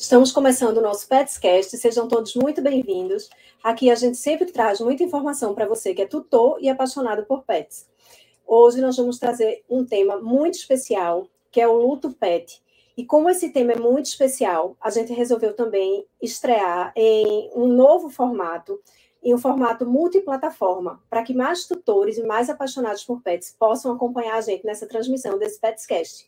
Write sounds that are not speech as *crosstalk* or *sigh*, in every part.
Estamos começando o nosso Petscast, sejam todos muito bem-vindos. Aqui a gente sempre traz muita informação para você que é tutor e apaixonado por pets. Hoje nós vamos trazer um tema muito especial, que é o luto pet. E como esse tema é muito especial, a gente resolveu também estrear em um novo formato, em um formato multiplataforma, para que mais tutores e mais apaixonados por pets possam acompanhar a gente nessa transmissão desse Petscast.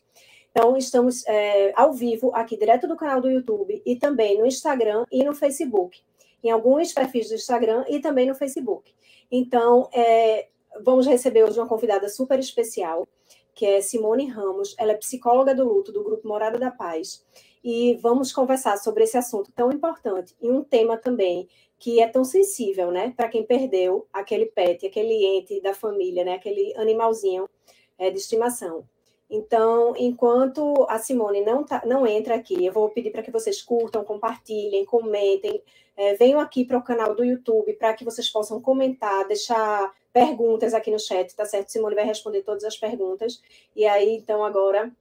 Então, estamos é, ao vivo aqui direto do canal do YouTube e também no Instagram e no Facebook. Em alguns perfis do Instagram e também no Facebook. Então, é, vamos receber hoje uma convidada super especial, que é Simone Ramos. Ela é psicóloga do luto do Grupo Morada da Paz. E vamos conversar sobre esse assunto tão importante e um tema também que é tão sensível, né, para quem perdeu aquele pet, aquele ente da família, né, aquele animalzinho é, de estimação. Então, enquanto a Simone não, tá, não entra aqui, eu vou pedir para que vocês curtam, compartilhem, comentem, é, venham aqui para o canal do YouTube para que vocês possam comentar, deixar perguntas aqui no chat, tá certo? Simone vai responder todas as perguntas. E aí, então, agora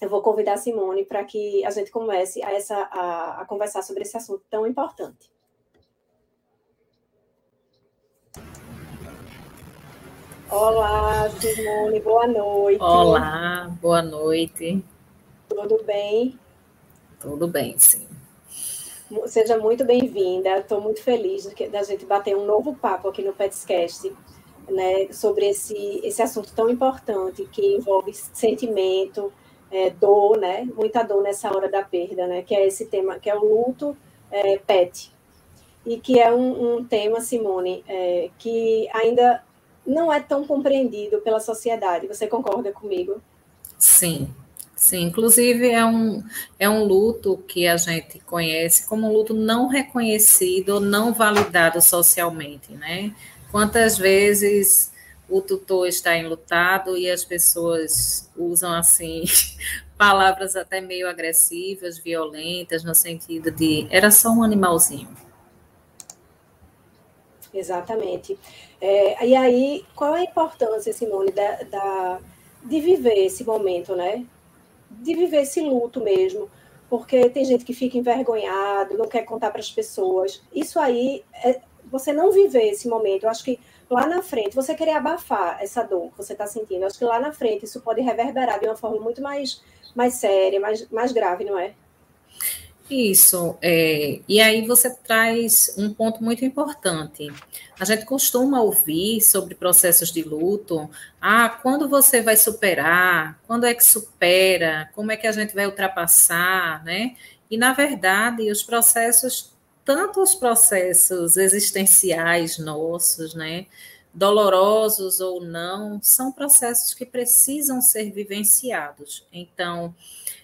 eu vou convidar a Simone para que a gente comece a, essa, a, a conversar sobre esse assunto tão importante. Olá, Simone, boa noite. Olá, boa noite. Tudo bem? Tudo bem, sim. Seja muito bem-vinda. Estou muito feliz da gente bater um novo papo aqui no Petscast, né, sobre esse, esse assunto tão importante que envolve sentimento, é, dor, né, muita dor nessa hora da perda, né, que é esse tema, que é o luto é, pet, e que é um, um tema, Simone, é, que ainda não é tão compreendido pela sociedade. Você concorda comigo? Sim, sim. Inclusive, é um, é um luto que a gente conhece como um luto não reconhecido não validado socialmente, né? Quantas vezes o tutor está enlutado e as pessoas usam, assim, *laughs* palavras até meio agressivas, violentas, no sentido de era só um animalzinho. Exatamente. É, e aí, qual a importância, Simone, da, da, de viver esse momento, né? De viver esse luto mesmo, porque tem gente que fica envergonhado, não quer contar para as pessoas. Isso aí, é, você não viver esse momento, eu acho que lá na frente, você querer abafar essa dor que você está sentindo, eu acho que lá na frente isso pode reverberar de uma forma muito mais, mais séria, mais, mais grave, não é? Isso, é, e aí você traz um ponto muito importante. A gente costuma ouvir sobre processos de luto, ah, quando você vai superar, quando é que supera, como é que a gente vai ultrapassar, né? E, na verdade, os processos, tanto os processos existenciais nossos, né, dolorosos ou não, são processos que precisam ser vivenciados. Então,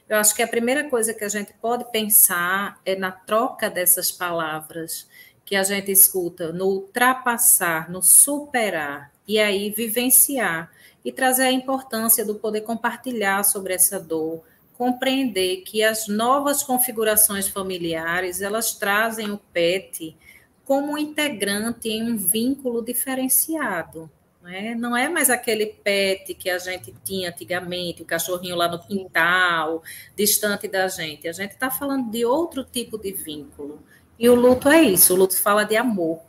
eu acho que a primeira coisa que a gente pode pensar é na troca dessas palavras que a gente escuta, no ultrapassar, no superar, e aí vivenciar e trazer a importância do poder compartilhar sobre essa dor, compreender que as novas configurações familiares, elas trazem o PET como integrante em um vínculo diferenciado. Né? Não é mais aquele pet que a gente tinha antigamente, o cachorrinho lá no quintal, distante da gente. A gente está falando de outro tipo de vínculo. E o luto é isso, o luto fala de amor.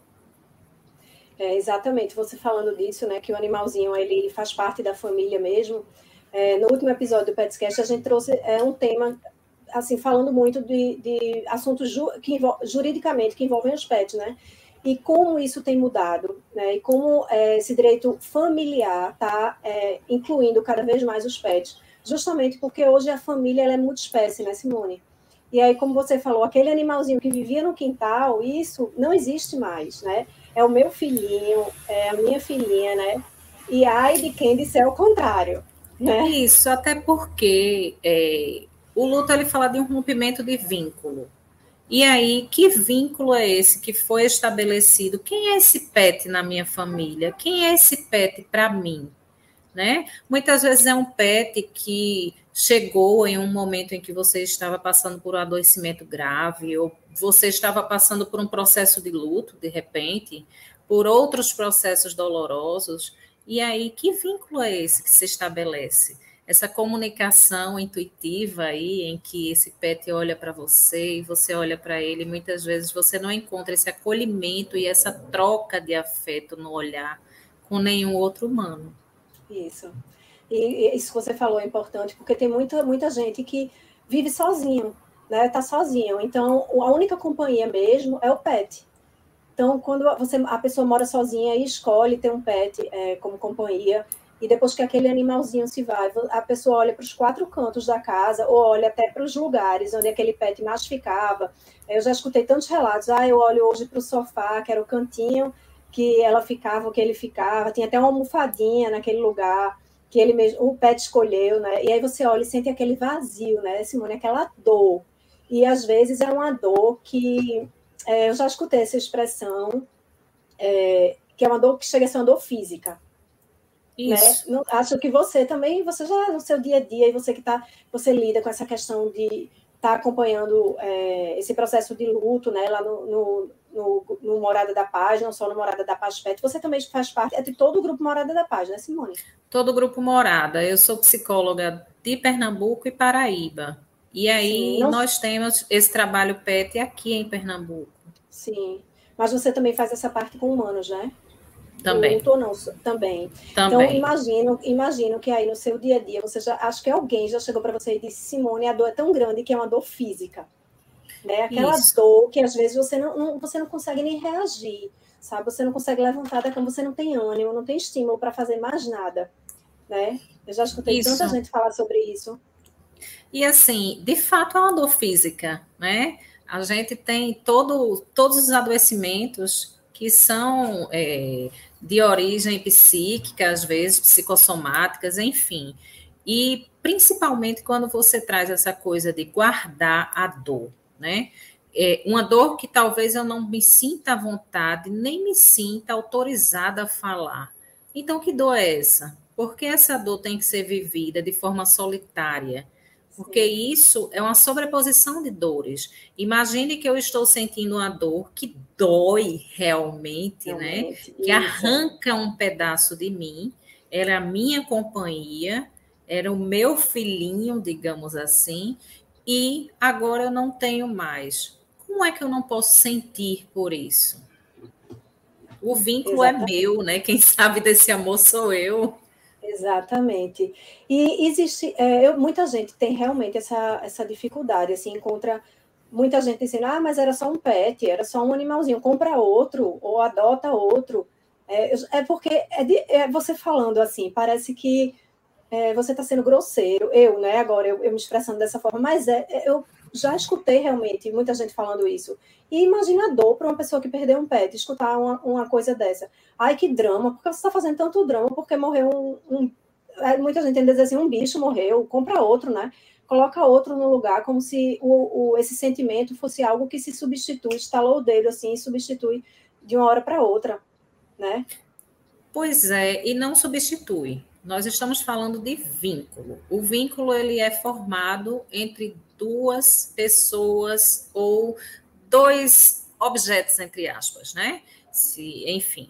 É, exatamente, você falando disso, né, que o animalzinho ele faz parte da família mesmo. É, no último episódio do Petscast, a gente trouxe é, um tema, assim, falando muito de, de assuntos ju que juridicamente que envolvem os pets, né? E como isso tem mudado, né? E como é, esse direito familiar está é, incluindo cada vez mais os pets, justamente porque hoje a família ela é multiespécie, né, Simone? E aí, como você falou, aquele animalzinho que vivia no quintal, isso não existe mais, né? É o meu filhinho, é a minha filhinha, né? E ai de quem disser o contrário, né? Isso, até porque é, o luto ele fala de um rompimento de vínculo. E aí, que vínculo é esse que foi estabelecido? Quem é esse pet na minha família? Quem é esse pet para mim? Né? Muitas vezes é um pet que chegou em um momento em que você estava passando por um adoecimento grave, ou você estava passando por um processo de luto, de repente, por outros processos dolorosos. E aí, que vínculo é esse que se estabelece? Essa comunicação intuitiva aí, em que esse pet olha para você e você olha para ele, muitas vezes você não encontra esse acolhimento e essa troca de afeto no olhar com nenhum outro humano. Isso. E isso que você falou é importante, porque tem muita, muita gente que vive sozinho, né? Tá sozinho. Então, a única companhia mesmo é o pet. Então, quando você, a pessoa mora sozinha e escolhe ter um pet é, como companhia, e depois que aquele animalzinho se vai, a pessoa olha para os quatro cantos da casa, ou olha até para os lugares onde aquele pet mais ficava. Eu já escutei tantos relatos. Ah, eu olho hoje para o sofá, que era o cantinho que ela ficava, que ele ficava, tinha até uma almofadinha naquele lugar que ele mesmo, o pet escolheu, né? E aí você olha e sente aquele vazio, né, Simone, aquela dor. E às vezes é uma dor que é, eu já escutei essa expressão, é, que é uma dor que chega a ser uma dor física. Né? Isso. Né? Acho que você também, você já no seu dia a dia, e você que tá, você lida com essa questão de estar tá acompanhando é, esse processo de luto, né, lá no, no no, no, Morada da Paz, não só no Morada da Paz Pet, você também faz parte é de todo o grupo Morada da Paz, né, Simone? Todo o grupo Morada. Eu sou psicóloga de Pernambuco e Paraíba. E aí Sim, não... nós temos esse trabalho PET aqui em Pernambuco. Sim. Mas você também faz essa parte com humanos, né? Também. Não, não, também. também. Então, imagino, imagino que aí no seu dia a dia, você já acho que alguém já chegou para você e disse, Simone, a dor é tão grande que é uma dor física né? Aquela Isso. dor que às vezes você não, não, você não consegue nem reagir, sabe? Você não consegue levantar da cama, você não tem ânimo, não tem estímulo para fazer mais nada, né? Eu já escutei isso. tanta gente falar sobre isso. E assim, de fato é uma dor física, né? A gente tem todo, todos os adoecimentos que são é, de origem psíquica, às vezes psicossomáticas, enfim. E principalmente quando você traz essa coisa de guardar a dor né? É uma dor que talvez eu não me sinta à vontade, nem me sinta autorizada a falar. Então, que dor é essa? Porque essa dor tem que ser vivida de forma solitária? Porque isso é uma sobreposição de dores. Imagine que eu estou sentindo uma dor que dói realmente, né? realmente né? Que arranca um pedaço de mim. Era a minha companhia, era o meu filhinho, digamos assim, e agora eu não tenho mais. Como é que eu não posso sentir por isso? O vínculo é Exatamente. é meu, né? Quem sabe desse amor sou eu. Exatamente. E existe, é, eu, muita gente tem realmente essa, essa dificuldade, assim, encontra muita gente dizendo, ah, mas era só um pet, era só um animalzinho, compra outro ou adota outro. É, é porque é, de, é você falando assim, parece que é, você está sendo grosseiro. Eu, né, agora, eu, eu, me expressando dessa forma, mas é, é, eu já escutei realmente muita gente falando isso. E imagina a dor para uma pessoa que perdeu um pet, escutar uma, uma coisa dessa. Ai, que drama, porque você está fazendo tanto drama, porque morreu um. um é, muita gente tem dizer assim, um bicho morreu, compra outro, né? Coloca outro no lugar, como se o, o, esse sentimento fosse algo que se substitui, estalou o dedo assim, e substitui de uma hora para outra, né? Pois é, e não substitui nós estamos falando de vínculo. O vínculo ele é formado entre duas pessoas ou dois objetos, entre aspas, né? Se, enfim,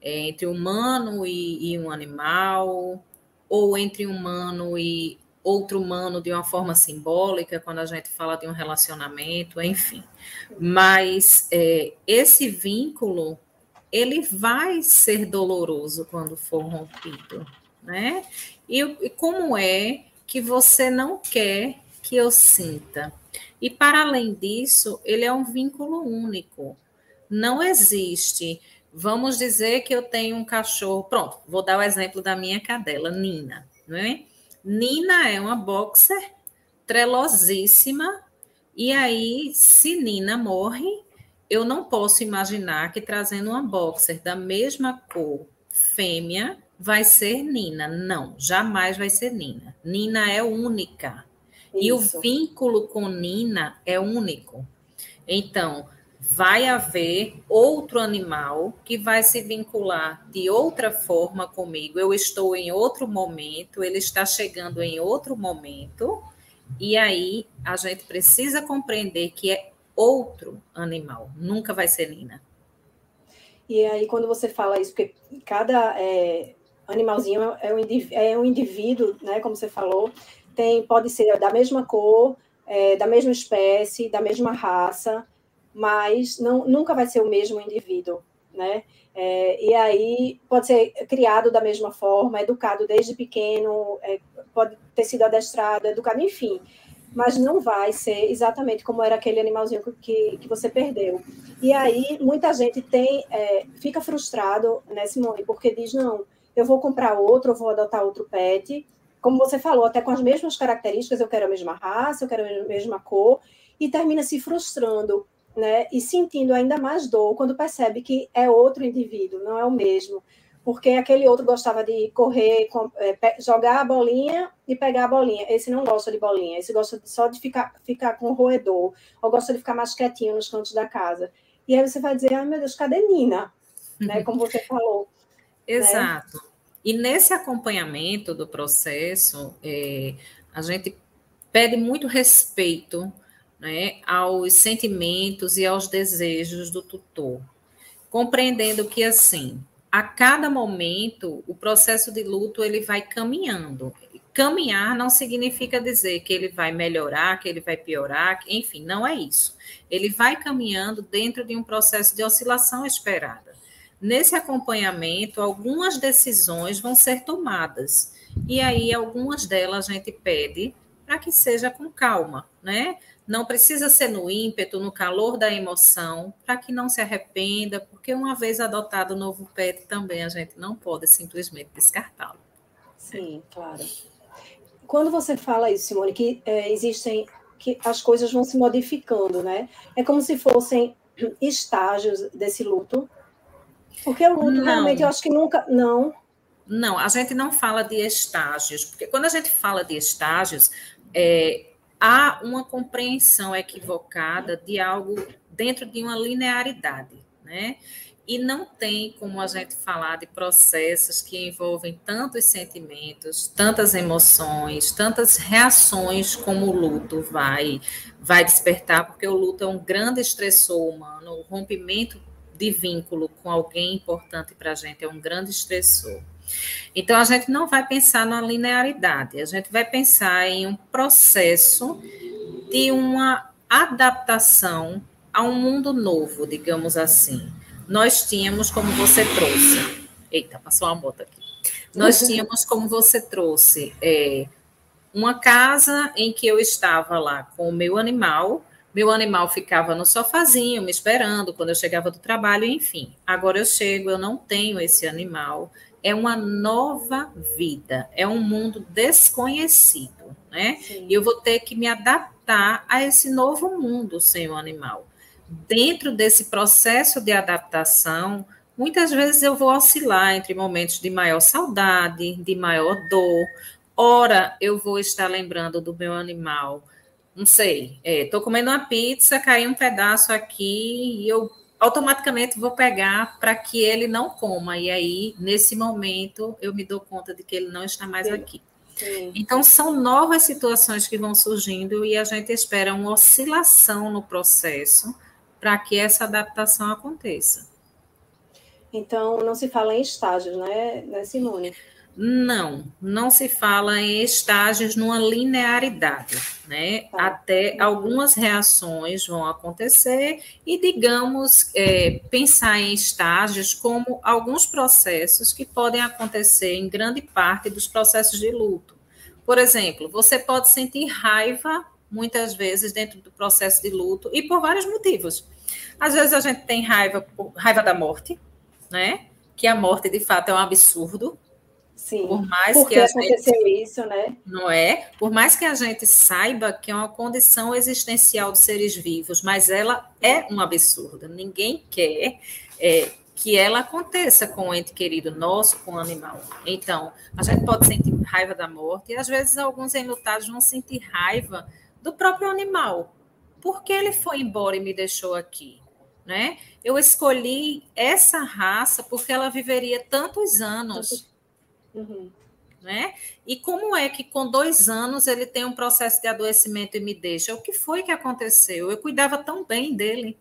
é entre humano e, e um animal, ou entre humano e outro humano de uma forma simbólica, quando a gente fala de um relacionamento, enfim. Mas é, esse vínculo, ele vai ser doloroso quando for rompido né? E, e como é que você não quer que eu sinta? E para além disso, ele é um vínculo único. Não existe. Vamos dizer que eu tenho um cachorro. Pronto, vou dar o exemplo da minha cadela, Nina. Né? Nina é uma boxer trelosíssima. E aí, se Nina morre, eu não posso imaginar que trazendo uma boxer da mesma cor fêmea vai ser Nina. Não, jamais vai ser Nina. Nina é única. Isso. E o vínculo com Nina é único. Então, vai haver outro animal que vai se vincular de outra forma comigo. Eu estou em outro momento, ele está chegando em outro momento. E aí a gente precisa compreender que é outro animal, nunca vai ser Nina. E aí, quando você fala isso, porque cada é, animalzinho é um, é um indivíduo, né, como você falou, tem, pode ser da mesma cor, é, da mesma espécie, da mesma raça, mas não, nunca vai ser o mesmo indivíduo, né? É, e aí pode ser criado da mesma forma, educado desde pequeno, é, pode ter sido adestrado, educado, enfim, mas não vai ser exatamente como era aquele animalzinho que, que você perdeu. E aí muita gente tem é, fica frustrado, né, Simone, porque diz não, eu vou comprar outro, eu vou adotar outro pet, como você falou, até com as mesmas características, eu quero a mesma raça, eu quero a mesma cor, e termina se frustrando, né? E sentindo ainda mais dor quando percebe que é outro indivíduo, não é o mesmo. Porque aquele outro gostava de correr, é, jogar a bolinha e pegar a bolinha. Esse não gosta de bolinha, esse gosta só de ficar, ficar com o roedor, ou gosta de ficar mais quietinho nos cantos da casa. E aí você vai dizer, ai meu Deus, cadê Nina? Né? *laughs* Como você falou. Né? Exato. Né? E nesse acompanhamento do processo, é, a gente pede muito respeito né, aos sentimentos e aos desejos do tutor, compreendendo que assim, a cada momento o processo de luto ele vai caminhando. Caminhar não significa dizer que ele vai melhorar, que ele vai piorar, enfim, não é isso. Ele vai caminhando dentro de um processo de oscilação esperada. Nesse acompanhamento, algumas decisões vão ser tomadas. E aí, algumas delas a gente pede para que seja com calma, né? Não precisa ser no ímpeto, no calor da emoção, para que não se arrependa, porque uma vez adotado o novo pet também a gente não pode simplesmente descartá-lo. Sim, claro. Quando você fala isso, Simone, que é, existem, que as coisas vão se modificando, né? É como se fossem *clears throat* estágios desse luto, porque o luto, não. realmente, eu acho que nunca. Não. Não, a gente não fala de estágios, porque quando a gente fala de estágios, é, há uma compreensão equivocada de algo dentro de uma linearidade, né? E não tem como a gente falar de processos que envolvem tantos sentimentos, tantas emoções, tantas reações como o luto vai vai despertar, porque o luto é um grande estressor humano, o rompimento de vínculo com alguém importante para a gente é um grande estressor. Então, a gente não vai pensar na linearidade, a gente vai pensar em um processo de uma adaptação a um mundo novo, digamos assim. Nós tínhamos, como você trouxe. Eita, passou uma moto aqui. Nós uhum. tínhamos, como você trouxe, é, uma casa em que eu estava lá com o meu animal, meu animal ficava no sofazinho me esperando quando eu chegava do trabalho, enfim. Agora eu chego, eu não tenho esse animal. É uma nova vida, é um mundo desconhecido, né? Sim. E eu vou ter que me adaptar a esse novo mundo sem o animal. Dentro desse processo de adaptação, muitas vezes eu vou oscilar entre momentos de maior saudade, de maior dor. Ora, eu vou estar lembrando do meu animal não sei, estou é, comendo uma pizza, caiu um pedaço aqui e eu automaticamente vou pegar para que ele não coma. E aí, nesse momento, eu me dou conta de que ele não está mais Sim. aqui. Sim. Então, são novas situações que vão surgindo e a gente espera uma oscilação no processo para que essa adaptação aconteça. Então, não se fala em estágios, né, né Simone? Não, não se fala em estágios numa linearidade, né? Tá. Até algumas reações vão acontecer e, digamos, é, pensar em estágios como alguns processos que podem acontecer em grande parte dos processos de luto. Por exemplo, você pode sentir raiva muitas vezes dentro do processo de luto e por vários motivos. Às vezes a gente tem raiva, raiva da morte, né? Que a morte de fato é um absurdo, Sim. Por mais Porque que a aconteceu gente, isso, né? Não é? Por mais que a gente saiba que é uma condição existencial dos seres vivos, mas ela é um absurdo. Ninguém quer é, que ela aconteça com o ente querido nosso, com o animal. Então, a gente pode sentir raiva da morte e às vezes alguns enlutados vão sentir raiva do próprio animal. Por que ele foi embora e me deixou aqui? Né? Eu escolhi essa raça porque ela viveria tantos anos. Uhum. Né? E como é que com dois anos ele tem um processo de adoecimento e me deixa? O que foi que aconteceu? Eu cuidava tão bem dele.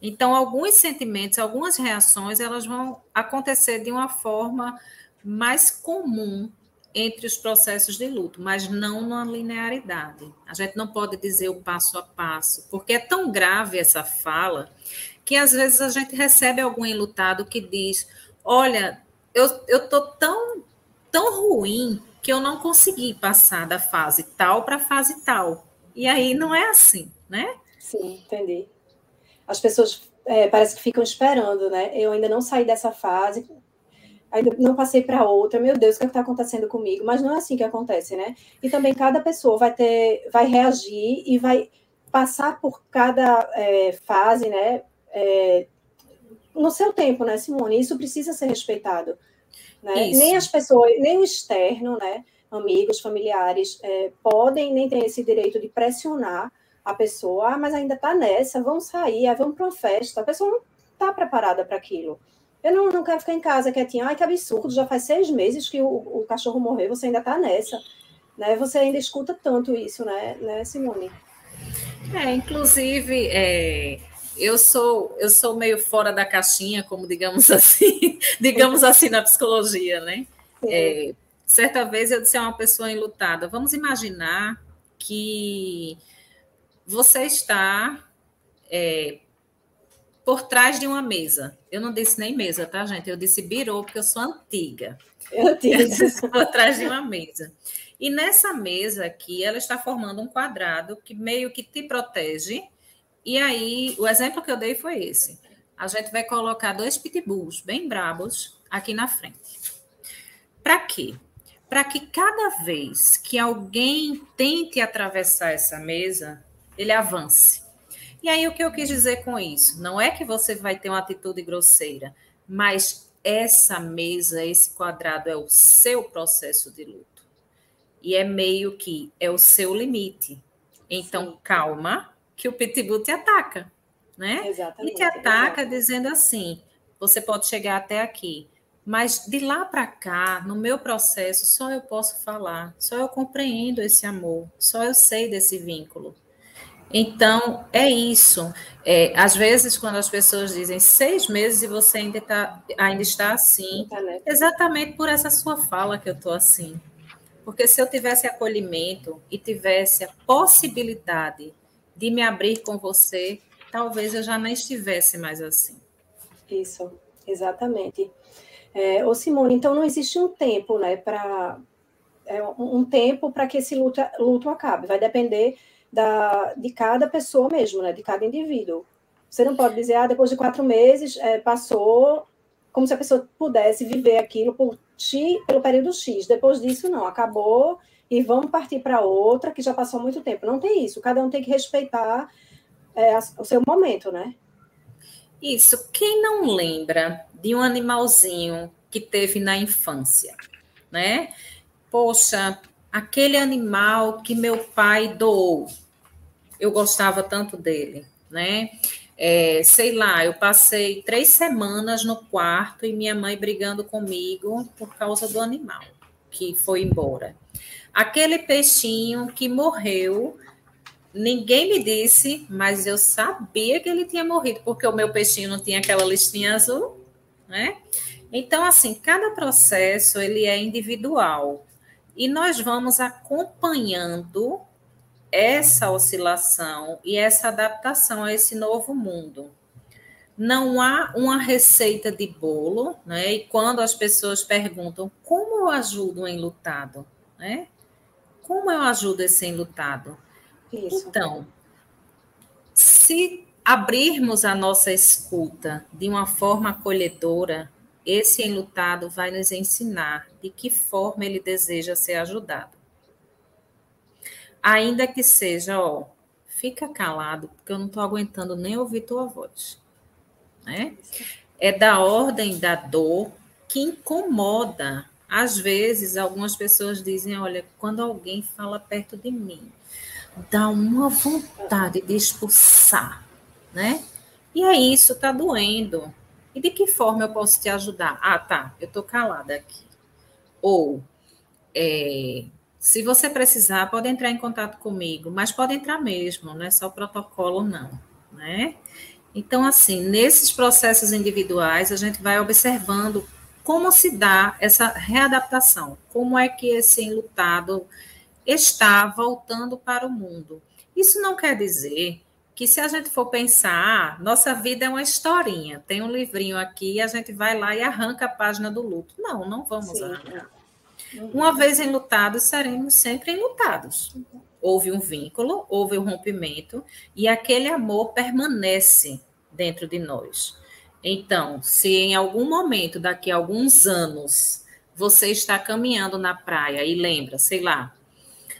Então, alguns sentimentos, algumas reações, elas vão acontecer de uma forma mais comum entre os processos de luto, mas não numa linearidade. A gente não pode dizer o passo a passo, porque é tão grave essa fala que às vezes a gente recebe algum enlutado que diz: Olha, eu estou tão, tão ruim que eu não consegui passar da fase tal para a fase tal. E aí não é assim, né? Sim, entendi. As pessoas é, parece que ficam esperando, né? Eu ainda não saí dessa fase, ainda não passei para outra, meu Deus, o que é está acontecendo comigo? Mas não é assim que acontece, né? E também cada pessoa vai ter, vai reagir e vai passar por cada é, fase, né? É, no seu tempo, né, Simone? Isso precisa ser respeitado. Né? Nem as pessoas, nem o externo, né? Amigos, familiares, é, podem nem ter esse direito de pressionar a pessoa, ah, mas ainda está nessa, vamos sair, ah, vamos para uma festa. A pessoa não está preparada para aquilo. Eu não, não quero ficar em casa quietinha. Ai, que absurdo, já faz seis meses que o, o cachorro morreu, você ainda está nessa. Né? Você ainda escuta tanto isso, né, né Simone? É, inclusive, é, eu sou eu sou meio fora da caixinha, como digamos *laughs* assim, digamos assim na psicologia, né? É, certa vez eu disse a uma pessoa enlutada, vamos imaginar que você está é, por trás de uma mesa. Eu não disse nem mesa, tá, gente? Eu disse birô, porque eu sou antiga. Eu disse *laughs* por trás de uma mesa. E nessa mesa aqui, ela está formando um quadrado que meio que te protege. E aí, o exemplo que eu dei foi esse. A gente vai colocar dois pitbulls bem brabos aqui na frente. Para quê? Para que cada vez que alguém tente atravessar essa mesa, ele avance. E aí, o que eu quis dizer com isso? Não é que você vai ter uma atitude grosseira, mas essa mesa, esse quadrado é o seu processo de luto. E é meio que é o seu limite. Então, calma, que o pitbull te ataca, né? Exatamente. E te ataca exatamente. dizendo assim: você pode chegar até aqui, mas de lá para cá, no meu processo, só eu posso falar, só eu compreendo esse amor, só eu sei desse vínculo. Então, é isso. É, às vezes, quando as pessoas dizem seis meses e você ainda, tá, ainda está assim, exatamente por essa sua fala que eu estou assim. Porque se eu tivesse acolhimento e tivesse a possibilidade de me abrir com você, talvez eu já não estivesse mais assim. Isso, exatamente. É, ô Simone, então não existe um tempo, né, para é, um tempo para que esse luto, luto acabe. Vai depender da, de cada pessoa mesmo, né? De cada indivíduo. Você não pode dizer, ah, depois de quatro meses é, passou, como se a pessoa pudesse viver aquilo por X, pelo período X. Depois disso, não, acabou e vamos partir para outra que já passou muito tempo. Não tem isso. Cada um tem que respeitar é, o seu momento, né? Isso. Quem não lembra de um animalzinho que teve na infância, né? Poxa, aquele animal que meu pai doou, eu gostava tanto dele, né? É, sei lá, eu passei três semanas no quarto e minha mãe brigando comigo por causa do animal que foi embora. Aquele peixinho que morreu, ninguém me disse, mas eu sabia que ele tinha morrido, porque o meu peixinho não tinha aquela listinha azul, né? Então, assim, cada processo ele é individual e nós vamos acompanhando essa oscilação e essa adaptação a esse novo mundo. Não há uma receita de bolo, né? E quando as pessoas perguntam como eu ajudo um enlutado, né? Como eu ajudo esse enlutado? Isso. Então, se abrirmos a nossa escuta de uma forma acolhedora, esse enlutado vai nos ensinar de que forma ele deseja ser ajudado. Ainda que seja, ó, fica calado, porque eu não estou aguentando nem ouvir tua voz. Né? É da ordem da dor que incomoda. Às vezes, algumas pessoas dizem: olha, quando alguém fala perto de mim, dá uma vontade de expulsar, né? E aí isso está doendo. E de que forma eu posso te ajudar? Ah, tá, eu estou calada aqui. Ou, é, se você precisar, pode entrar em contato comigo, mas pode entrar mesmo, não é só o protocolo, não, né? Então, assim, nesses processos individuais, a gente vai observando como se dá essa readaptação, como é que esse enlutado está voltando para o mundo. Isso não quer dizer que se a gente for pensar, nossa vida é uma historinha, tem um livrinho aqui e a gente vai lá e arranca a página do luto. Não, não vamos Sim. arrancar. Uhum. Uma vez enlutados, seremos sempre enlutados. Houve um vínculo, houve um rompimento e aquele amor permanece dentro de nós. Então, se em algum momento, daqui a alguns anos, você está caminhando na praia e lembra, sei lá,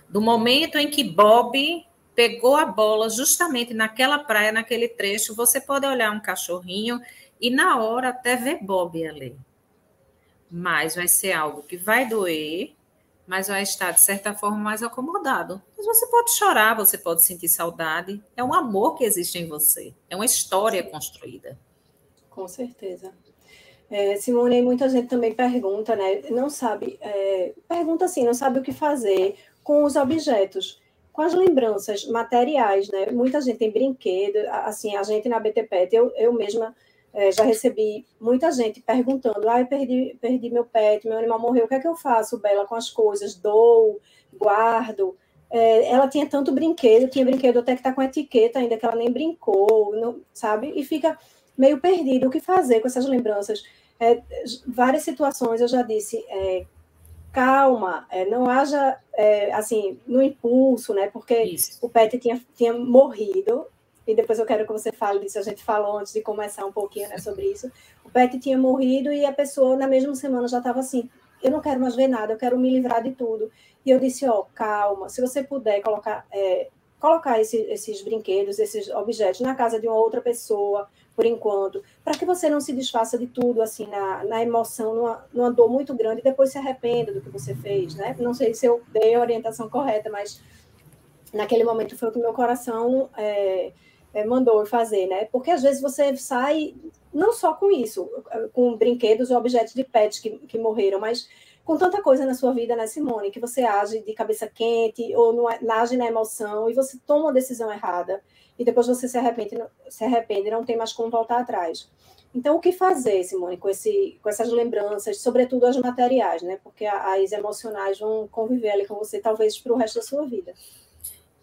do momento em que Bob pegou a bola justamente naquela praia, naquele trecho, você pode olhar um cachorrinho e na hora até ver Bob ali. Mas vai ser algo que vai doer, mas vai estar de certa forma mais acomodado. Mas você pode chorar, você pode sentir saudade. É um amor que existe em você, é uma história construída. Com certeza. É, Simone, muita gente também pergunta, né? Não sabe, é, pergunta assim, não sabe o que fazer com os objetos com as lembranças materiais, né? Muita gente tem brinquedo, assim, a gente na BTPET, eu, eu mesma é, já recebi muita gente perguntando, ah, eu perdi, perdi meu pet, meu animal morreu, o que é que eu faço, Bela, com as coisas? Dou, guardo? É, ela tinha tanto brinquedo, tinha brinquedo até que está com etiqueta ainda, que ela nem brincou, não, sabe? E fica meio perdido o que fazer com essas lembranças. É, várias situações eu já disse, é, calma, é, não haja, é, assim, no impulso, né? Porque Isso. o Pet tinha, tinha morrido, e depois eu quero que você fale disso, a gente falou antes de começar um pouquinho né, sobre isso. O Pet tinha morrido e a pessoa, na mesma semana, já estava assim, eu não quero mais ver nada, eu quero me livrar de tudo. E eu disse, ó, oh, calma, se você puder colocar, é, colocar esse, esses brinquedos, esses objetos na casa de uma outra pessoa, por enquanto, para que você não se desfaça de tudo, assim, na, na emoção, numa, numa dor muito grande, e depois se arrependa do que você fez, né? Não sei se eu dei a orientação correta, mas naquele momento foi o que meu coração é, é, mandou fazer, né? Porque às vezes você sai, não só com isso, com brinquedos ou objetos de pets que, que morreram, mas com tanta coisa na sua vida, né, Simone, que você age de cabeça quente ou não, age na emoção e você toma uma decisão errada e depois você se arrepende, se arrepende não tem mais como voltar atrás. Então, o que fazer, Simone, com, esse, com essas lembranças, sobretudo as materiais, né? Porque as emocionais vão conviver ali com você, talvez, para o resto da sua vida.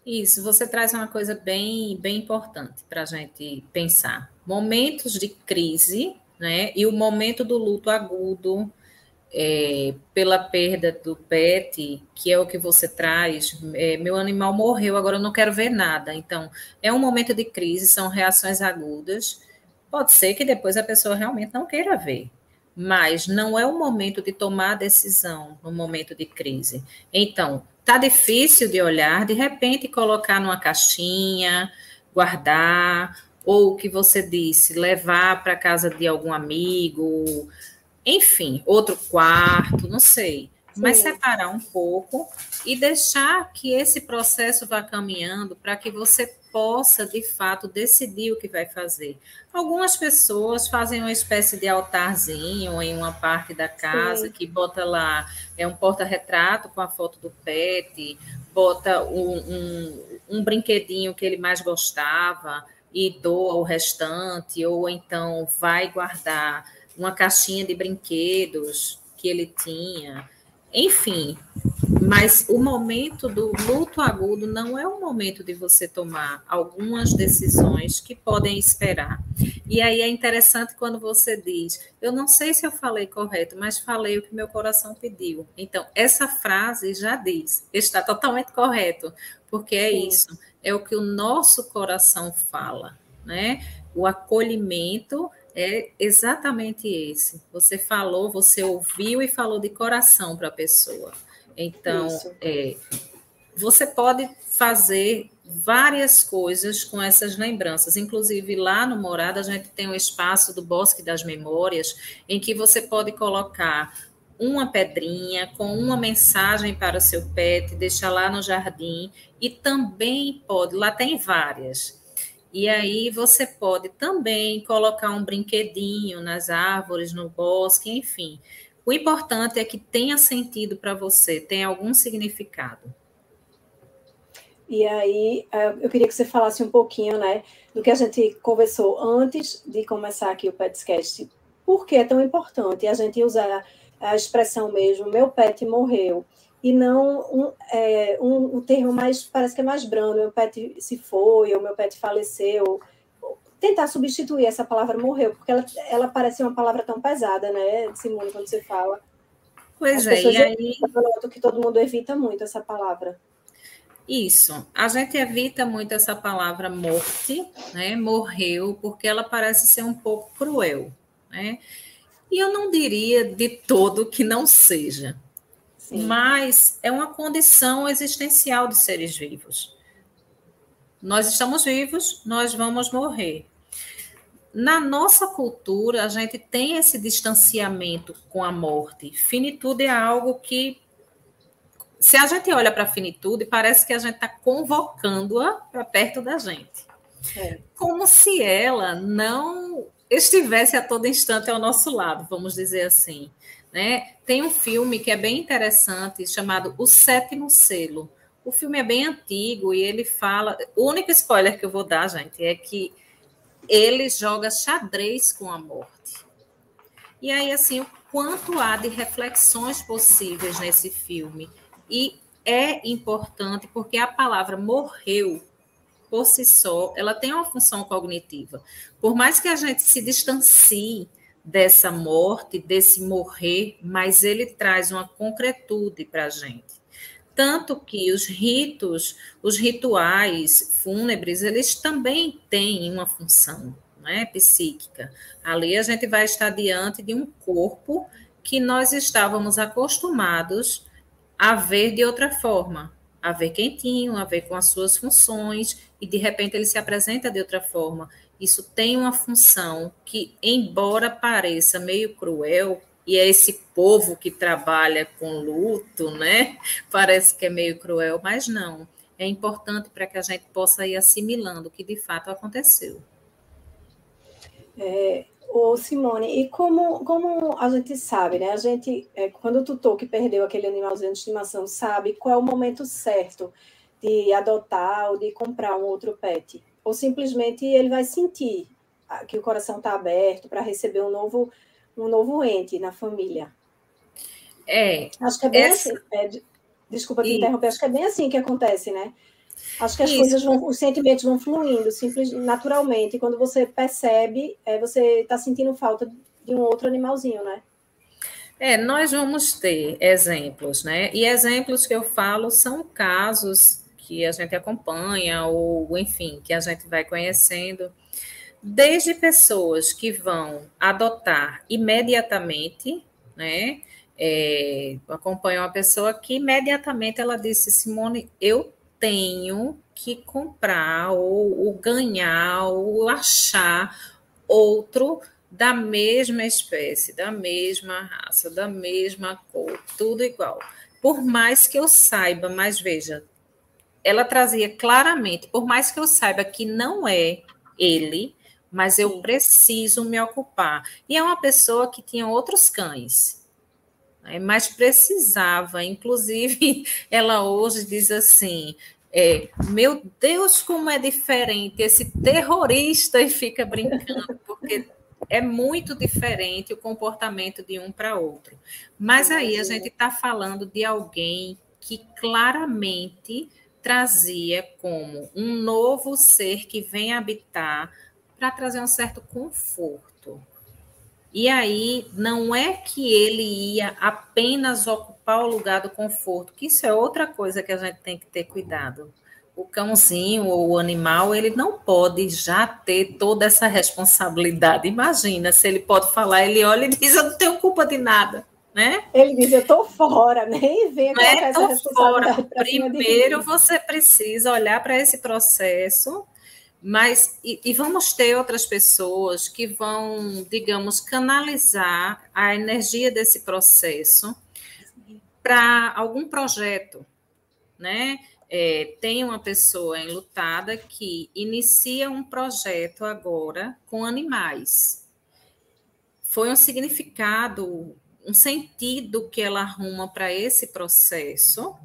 Isso, você traz uma coisa bem, bem importante para a gente pensar. Momentos de crise, né? E o momento do luto agudo, é, pela perda do pet, que é o que você traz, é, meu animal morreu, agora eu não quero ver nada. Então, é um momento de crise, são reações agudas. Pode ser que depois a pessoa realmente não queira ver, mas não é o momento de tomar a decisão no momento de crise. Então, tá difícil de olhar, de repente colocar numa caixinha, guardar, ou o que você disse, levar para casa de algum amigo, enfim, outro quarto, não sei. Sim. Mas separar um pouco e deixar que esse processo vá caminhando para que você possa, de fato, decidir o que vai fazer. Algumas pessoas fazem uma espécie de altarzinho em uma parte da casa Sim. que bota lá, é um porta-retrato com a foto do pet, bota um, um, um brinquedinho que ele mais gostava e doa o restante, ou então vai guardar uma caixinha de brinquedos que ele tinha, enfim. Mas o momento do luto agudo não é o momento de você tomar algumas decisões que podem esperar. E aí é interessante quando você diz: Eu não sei se eu falei correto, mas falei o que meu coração pediu. Então, essa frase já diz: está totalmente correto, porque é Sim. isso, é o que o nosso coração fala, né? O acolhimento é exatamente esse. Você falou, você ouviu e falou de coração para a pessoa. Então, é, você pode fazer várias coisas com essas lembranças. Inclusive, lá no Morada, a gente tem um espaço do Bosque das Memórias, em que você pode colocar uma pedrinha com uma mensagem para o seu pet, deixar lá no jardim, e também pode, lá tem várias e aí você pode também colocar um brinquedinho nas árvores, no bosque, enfim. O importante é que tenha sentido para você, tenha algum significado. E aí é, eu queria que você falasse um pouquinho, né, do que a gente conversou antes de começar aqui o Petscast. Por que é tão importante a gente usar a expressão mesmo, meu pet morreu, e não um, é, um, um termo mais, parece que é mais brando, meu pet se foi, ou meu pet faleceu, tentar substituir essa palavra morreu, porque ela, ela parece uma palavra tão pesada, né, Simone, quando você fala. Pois As é, e aí... Eu que todo mundo evita muito essa palavra. Isso, a gente evita muito essa palavra morte, né, morreu, porque ela parece ser um pouco cruel, né, e eu não diria de todo que não seja, Sim. mas é uma condição existencial de seres vivos. Nós estamos vivos, nós vamos morrer. Na nossa cultura, a gente tem esse distanciamento com a morte. Finitude é algo que, se a gente olha para a finitude, parece que a gente está convocando-a para perto da gente. É. Como se ela não estivesse a todo instante ao nosso lado, vamos dizer assim. Né? Tem um filme que é bem interessante chamado O Sétimo Selo. O filme é bem antigo e ele fala. O único spoiler que eu vou dar, gente, é que ele joga xadrez com a morte. E aí, assim, o quanto há de reflexões possíveis nesse filme. E é importante porque a palavra morreu, por si só, ela tem uma função cognitiva. Por mais que a gente se distancie dessa morte, desse morrer, mas ele traz uma concretude para a gente. Tanto que os ritos, os rituais fúnebres, eles também têm uma função né, psíquica. Ali a gente vai estar diante de um corpo que nós estávamos acostumados a ver de outra forma, a ver quentinho, a ver com as suas funções, e de repente ele se apresenta de outra forma. Isso tem uma função que, embora pareça meio cruel, e é esse povo que trabalha com luto, né? *laughs* Parece que é meio cruel, mas não. É importante para que a gente possa ir assimilando o que de fato aconteceu. É, ô Simone, e como, como a gente sabe, né? A gente, é, quando o tutor que perdeu aquele animalzinho de estimação sabe qual é o momento certo de adotar ou de comprar um outro pet. Ou simplesmente ele vai sentir que o coração está aberto para receber um novo um novo ente na família. É. Acho que é bem essa... assim. É, desculpa te e... interromper, acho que é bem assim que acontece, né? Acho que as Isso. coisas vão, os sentimentos vão fluindo simples, naturalmente. E quando você percebe, é, você está sentindo falta de um outro animalzinho, né? É, nós vamos ter exemplos, né? E exemplos que eu falo são casos que a gente acompanha, ou enfim, que a gente vai conhecendo desde pessoas que vão adotar imediatamente, né? É, acompanho uma pessoa que imediatamente ela disse, Simone, eu tenho que comprar ou, ou ganhar ou achar outro da mesma espécie, da mesma raça, da mesma cor, tudo igual. Por mais que eu saiba, mas veja, ela trazia claramente, por mais que eu saiba que não é ele, mas eu preciso me ocupar. E é uma pessoa que tinha outros cães, né, mas precisava, inclusive, *laughs* ela hoje diz assim. É, meu Deus, como é diferente esse terrorista e fica brincando, *laughs* porque é muito diferente o comportamento de um para outro. Mas aí a gente está falando de alguém que claramente trazia como um novo ser que vem habitar para trazer um certo conforto. E aí, não é que ele ia apenas ocupar o lugar do conforto, que isso é outra coisa que a gente tem que ter cuidado. O cãozinho ou o animal, ele não pode já ter toda essa responsabilidade. Imagina se ele pode falar, ele olha e diz: Eu não tenho culpa de nada. Né? Ele diz, eu estou fora, *laughs* nem vem colocar é, essa responsabilidade. Fora. Primeiro você precisa olhar para esse processo mas, e, e, vamos ter outras pessoas que vão, digamos, canalizar a energia desse processo para algum projeto, né? É, tem uma pessoa enlutada que inicia um projeto agora com animais. Foi um significado, um sentido que ela arruma para esse processo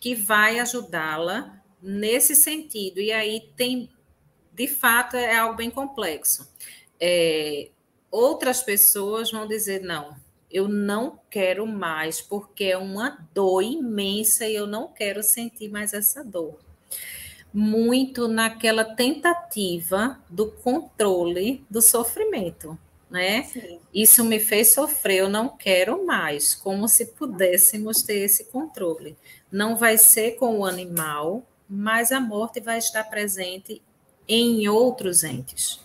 que vai ajudá-la nesse sentido. E aí tem, de fato, é algo bem complexo. É, outras pessoas vão dizer, não, eu não quero mais, porque é uma dor imensa e eu não quero sentir mais essa dor. Muito naquela tentativa do controle do sofrimento, né? Sim. Isso me fez sofrer, eu não quero mais, como se pudéssemos ter esse controle. Não vai ser com o animal, mas a morte vai estar presente em outros entes.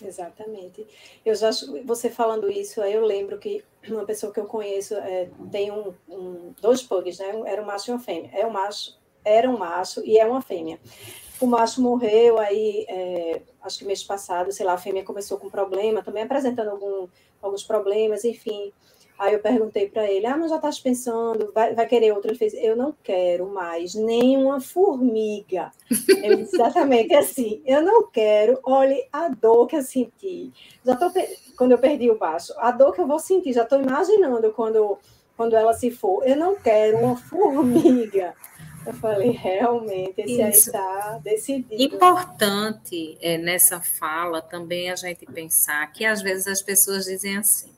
Exatamente. Eu já você falando isso, aí eu lembro que uma pessoa que eu conheço é, tem um, um, dois pugs, né? Era um macho e uma fêmea. É um macho, era um macho e é uma fêmea. O macho morreu aí, é, acho que mês passado, sei lá, a fêmea começou com problema, também apresentando algum, alguns problemas, enfim. Aí eu perguntei para ele, ah, mas já estás pensando, vai, vai querer outra? Ele fez, eu não quero mais nenhuma formiga. *laughs* Ele disse exatamente assim, eu não quero, olhe a dor que eu senti. Já tô, quando eu perdi o baixo, a dor que eu vou sentir, já estou imaginando quando, quando ela se for. Eu não quero uma formiga. Eu falei, realmente, esse Isso. aí está decidido. Importante é, nessa fala também a gente pensar que às vezes as pessoas dizem assim,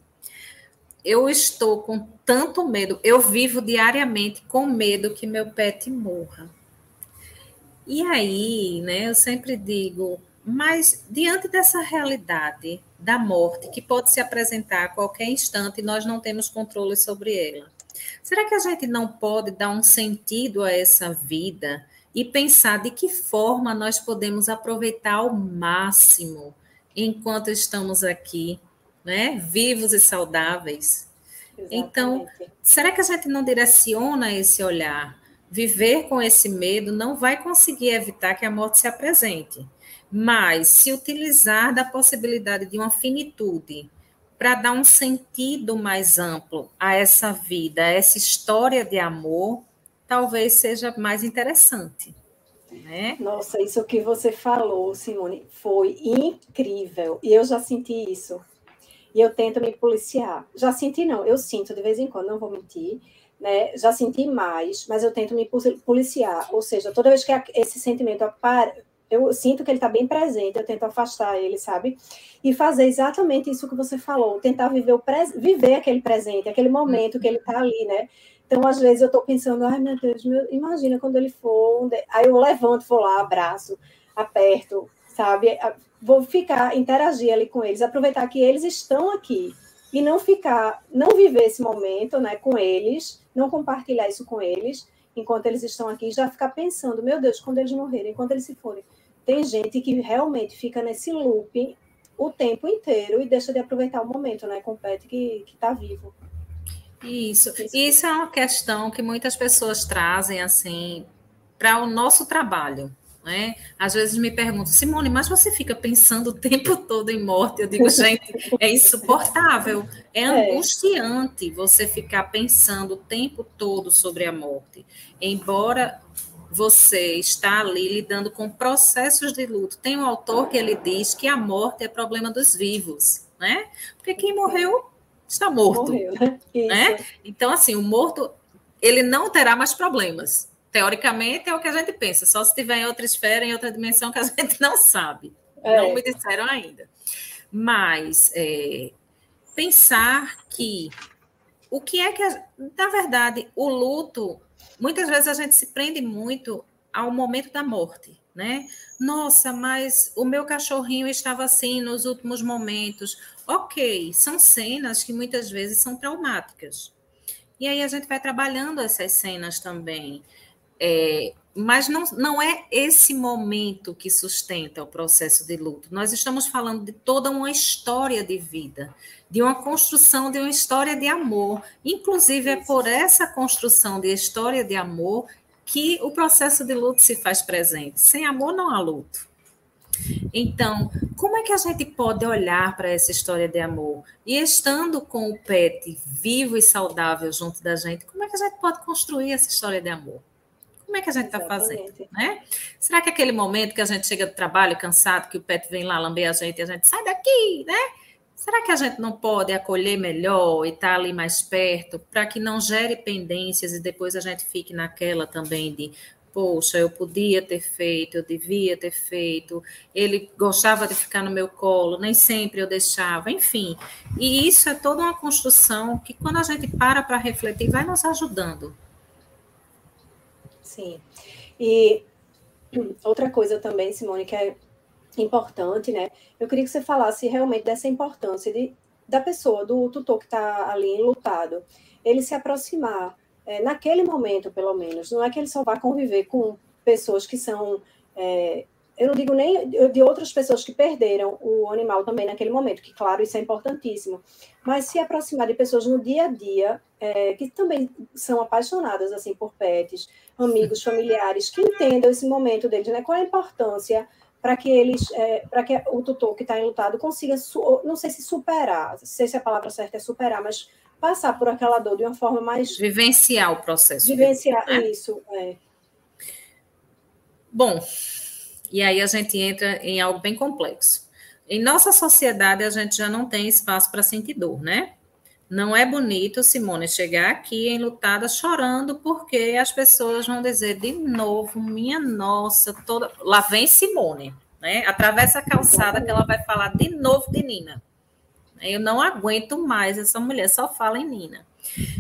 eu estou com tanto medo, eu vivo diariamente com medo que meu pet morra. E aí, né, eu sempre digo, mas diante dessa realidade da morte, que pode se apresentar a qualquer instante, nós não temos controle sobre ela. Será que a gente não pode dar um sentido a essa vida e pensar de que forma nós podemos aproveitar ao máximo enquanto estamos aqui né? Vivos e saudáveis. Então, Exatamente. Então, será que a gente não direciona esse olhar? Viver com esse medo não vai conseguir evitar que a morte se apresente, mas se utilizar da possibilidade de uma finitude para dar um sentido mais amplo a essa vida, a essa história de amor, talvez seja mais interessante. Né? Nossa, isso que você falou, Simone, foi incrível. E eu já senti isso e eu tento me policiar. Já senti, não, eu sinto de vez em quando, não vou mentir, né? Já senti mais, mas eu tento me policiar. Ou seja, toda vez que esse sentimento apare, eu sinto que ele está bem presente, eu tento afastar ele, sabe? E fazer exatamente isso que você falou, tentar viver, o viver aquele presente, aquele momento que ele está ali, né? Então, às vezes, eu estou pensando, ai meu Deus, meu, imagina quando ele for. Aí eu levanto, vou lá, abraço, aperto, sabe? Vou ficar, interagir ali com eles, aproveitar que eles estão aqui e não ficar, não viver esse momento, né, com eles, não compartilhar isso com eles enquanto eles estão aqui, já ficar pensando, meu Deus, quando eles morrerem, quando eles se forem. Tem gente que realmente fica nesse loop o tempo inteiro e deixa de aproveitar o momento, né, com o pet que está vivo. Isso. Isso é uma questão que muitas pessoas trazem assim para o nosso trabalho. Né? Às vezes me perguntam, Simone, mas você fica pensando o tempo todo em morte? Eu digo, gente, é insuportável, é, *laughs* é angustiante você ficar pensando o tempo todo sobre a morte. Embora você está ali lidando com processos de luto. Tem um autor que ele diz que a morte é problema dos vivos, né? Porque quem morreu está morto, Morreu, né? Então, assim, o morto ele não terá mais problemas teoricamente é o que a gente pensa, só se estiver em outra esfera, em outra dimensão que a *laughs* gente não sabe. É. Não me disseram ainda. Mas é, pensar que o que é que, na verdade, o luto, muitas vezes a gente se prende muito ao momento da morte, né? Nossa, mas o meu cachorrinho estava assim nos últimos momentos. Ok, são cenas que muitas vezes são traumáticas. E aí a gente vai trabalhando essas cenas também. É, mas não, não é esse momento que sustenta o processo de luto. Nós estamos falando de toda uma história de vida, de uma construção de uma história de amor. Inclusive, é por essa construção de história de amor que o processo de luto se faz presente. Sem amor, não há luto. Então, como é que a gente pode olhar para essa história de amor? E estando com o pet vivo e saudável junto da gente, como é que a gente pode construir essa história de amor? Como é que a gente está fazendo? Né? Será que aquele momento que a gente chega do trabalho cansado, que o pet vem lá lamber a gente e a gente sai daqui, né? Será que a gente não pode acolher melhor e estar tá ali mais perto para que não gere pendências e depois a gente fique naquela também de poxa, eu podia ter feito, eu devia ter feito, ele gostava de ficar no meu colo, nem sempre eu deixava, enfim. E isso é toda uma construção que, quando a gente para para refletir, vai nos ajudando. Sim. E *clears throat* outra coisa também, Simone, que é importante, né? Eu queria que você falasse realmente dessa importância de, da pessoa, do tutor que está ali enlutado, ele se aproximar é, naquele momento, pelo menos. Não é que ele só vá conviver com pessoas que são. É, eu não digo nem de outras pessoas que perderam o animal também naquele momento, que, claro, isso é importantíssimo. Mas se aproximar de pessoas no dia a dia, é, que também são apaixonadas assim por pets, amigos, familiares, que entendam esse momento deles, né? Qual a importância para que eles, é, para que o tutor que está enlutado consiga, não sei se superar, não sei se a palavra certa é superar, mas passar por aquela dor de uma forma mais. Vivenciar o processo. Vivenciar, né? isso, é. Bom, e aí a gente entra em algo bem complexo. Em nossa sociedade, a gente já não tem espaço para sentir dor, né? Não é bonito, Simone, chegar aqui enlutada chorando, porque as pessoas vão dizer de novo, minha nossa, toda. Lá vem Simone, né? Atravessa a calçada que ela vai falar de novo de Nina. Eu não aguento mais essa mulher, só fala em Nina.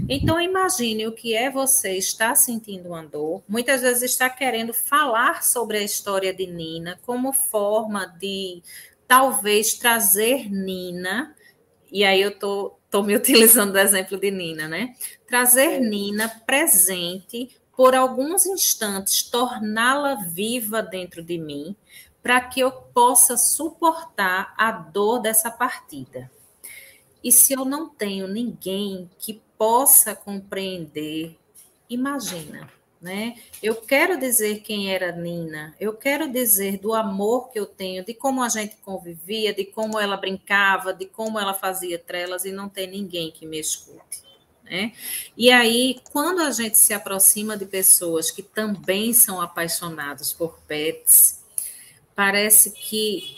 Então, imagine o que é você estar sentindo uma dor, muitas vezes está querendo falar sobre a história de Nina como forma de talvez trazer Nina, e aí eu tô, tô me *laughs* utilizando do exemplo de Nina, né? Trazer é. Nina presente por alguns instantes, torná-la viva dentro de mim, para que eu possa suportar a dor dessa partida. E se eu não tenho ninguém que possa compreender, imagina, né? Eu quero dizer quem era Nina, eu quero dizer do amor que eu tenho, de como a gente convivia, de como ela brincava, de como ela fazia trelas e não tem ninguém que me escute. Né? E aí, quando a gente se aproxima de pessoas que também são apaixonadas por pets, parece que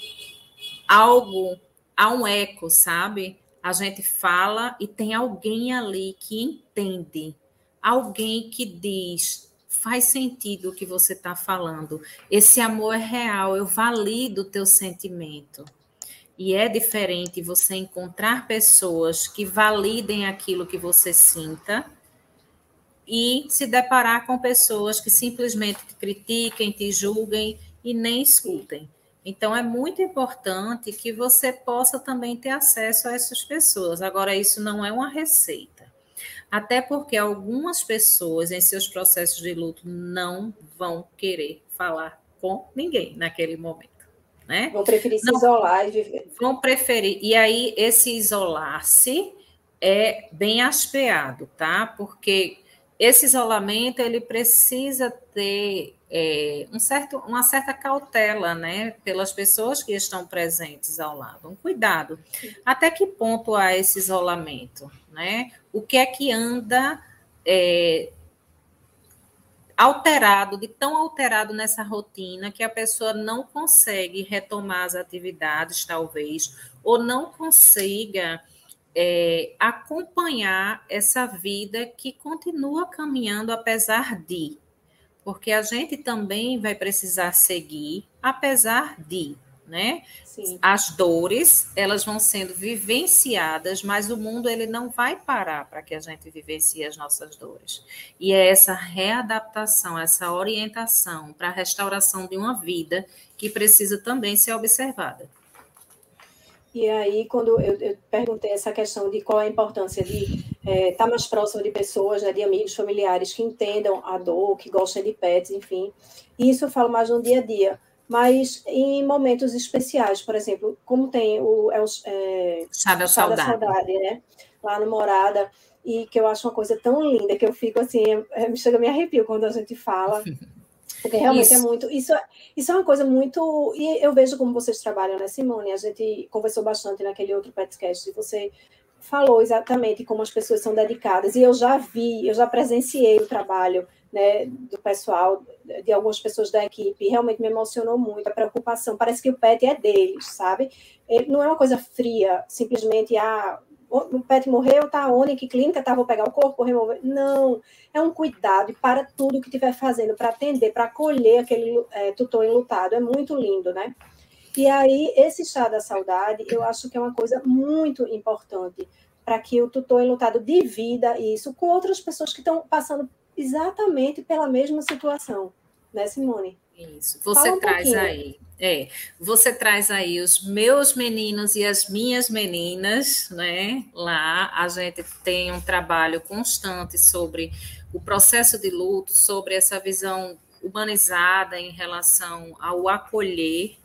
algo há um eco, sabe? a gente fala e tem alguém ali que entende, alguém que diz, faz sentido o que você está falando. Esse amor é real, eu valido o teu sentimento. E é diferente você encontrar pessoas que validem aquilo que você sinta e se deparar com pessoas que simplesmente te critiquem, te julguem e nem escutem. Então, é muito importante que você possa também ter acesso a essas pessoas. Agora, isso não é uma receita. Até porque algumas pessoas, em seus processos de luto, não vão querer falar com ninguém naquele momento. Né? Vão preferir se não, isolar e viver. Vão preferir. E aí, esse isolar-se é bem aspeado, tá? Porque esse isolamento ele precisa ter é, um certo, uma certa cautela, né, pelas pessoas que estão presentes ao lado, um cuidado. Até que ponto há esse isolamento, né? O que é que anda é, alterado, de tão alterado nessa rotina que a pessoa não consegue retomar as atividades, talvez, ou não consiga é, acompanhar essa vida que continua caminhando apesar de, porque a gente também vai precisar seguir, apesar de, né? Sim. As dores, elas vão sendo vivenciadas, mas o mundo ele não vai parar para que a gente vivencie as nossas dores. E é essa readaptação, essa orientação para a restauração de uma vida que precisa também ser observada. E aí, quando eu, eu, perguntei essa questão de qual a importância de estar é, tá mais próximo de pessoas, né, de amigos, familiares que entendam a dor, que gostem de pets, enfim, isso eu falo mais no dia a dia. Mas em momentos especiais, por exemplo, como tem o, é é, da Saudade. Saudade, né? Lá no Morada, e que eu acho uma coisa tão linda que eu fico assim, é, me chega a me arrepio quando a gente fala. *laughs* Porque realmente é isso. é muito. Isso, isso é uma coisa muito. E eu vejo como vocês trabalham, né, Simone? A gente conversou bastante naquele outro podcast e você falou exatamente como as pessoas são dedicadas. E eu já vi, eu já presenciei o trabalho né, do pessoal, de algumas pessoas da equipe, realmente me emocionou muito a preocupação. Parece que o pet é deles, sabe? Ele não é uma coisa fria, simplesmente, ah, o pet morreu, tá onde, que clínica, tá, vou pegar o corpo, remover. Não, é um cuidado para tudo que estiver fazendo, para atender, para acolher aquele é, tutor enlutado, é muito lindo, né? E aí, esse chá da saudade, eu acho que é uma coisa muito importante para que o tutor enlutado divida isso com outras pessoas que estão passando exatamente pela mesma situação, né, Simone? Isso. Você um traz pouquinho. aí, é, você traz aí os meus meninos e as minhas meninas, né? Lá a gente tem um trabalho constante sobre o processo de luto, sobre essa visão humanizada em relação ao acolher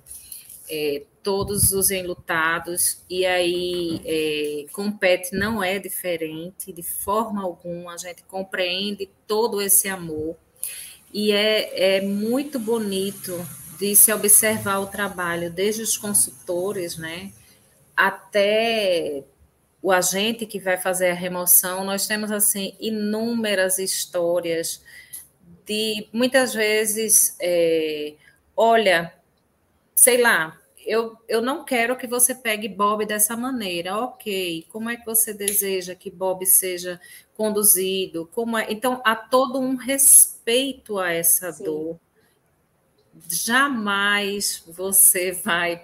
é, todos os enlutados, e aí é, com o PET não é diferente, de forma alguma, a gente compreende todo esse amor, e é, é muito bonito de se observar o trabalho, desde os consultores, né, até o agente que vai fazer a remoção, nós temos assim inúmeras histórias de muitas vezes, é, olha, sei lá, eu, eu não quero que você pegue Bob dessa maneira. Ok, como é que você deseja que Bob seja conduzido? Como é? Então, há todo um respeito a essa Sim. dor. Jamais você vai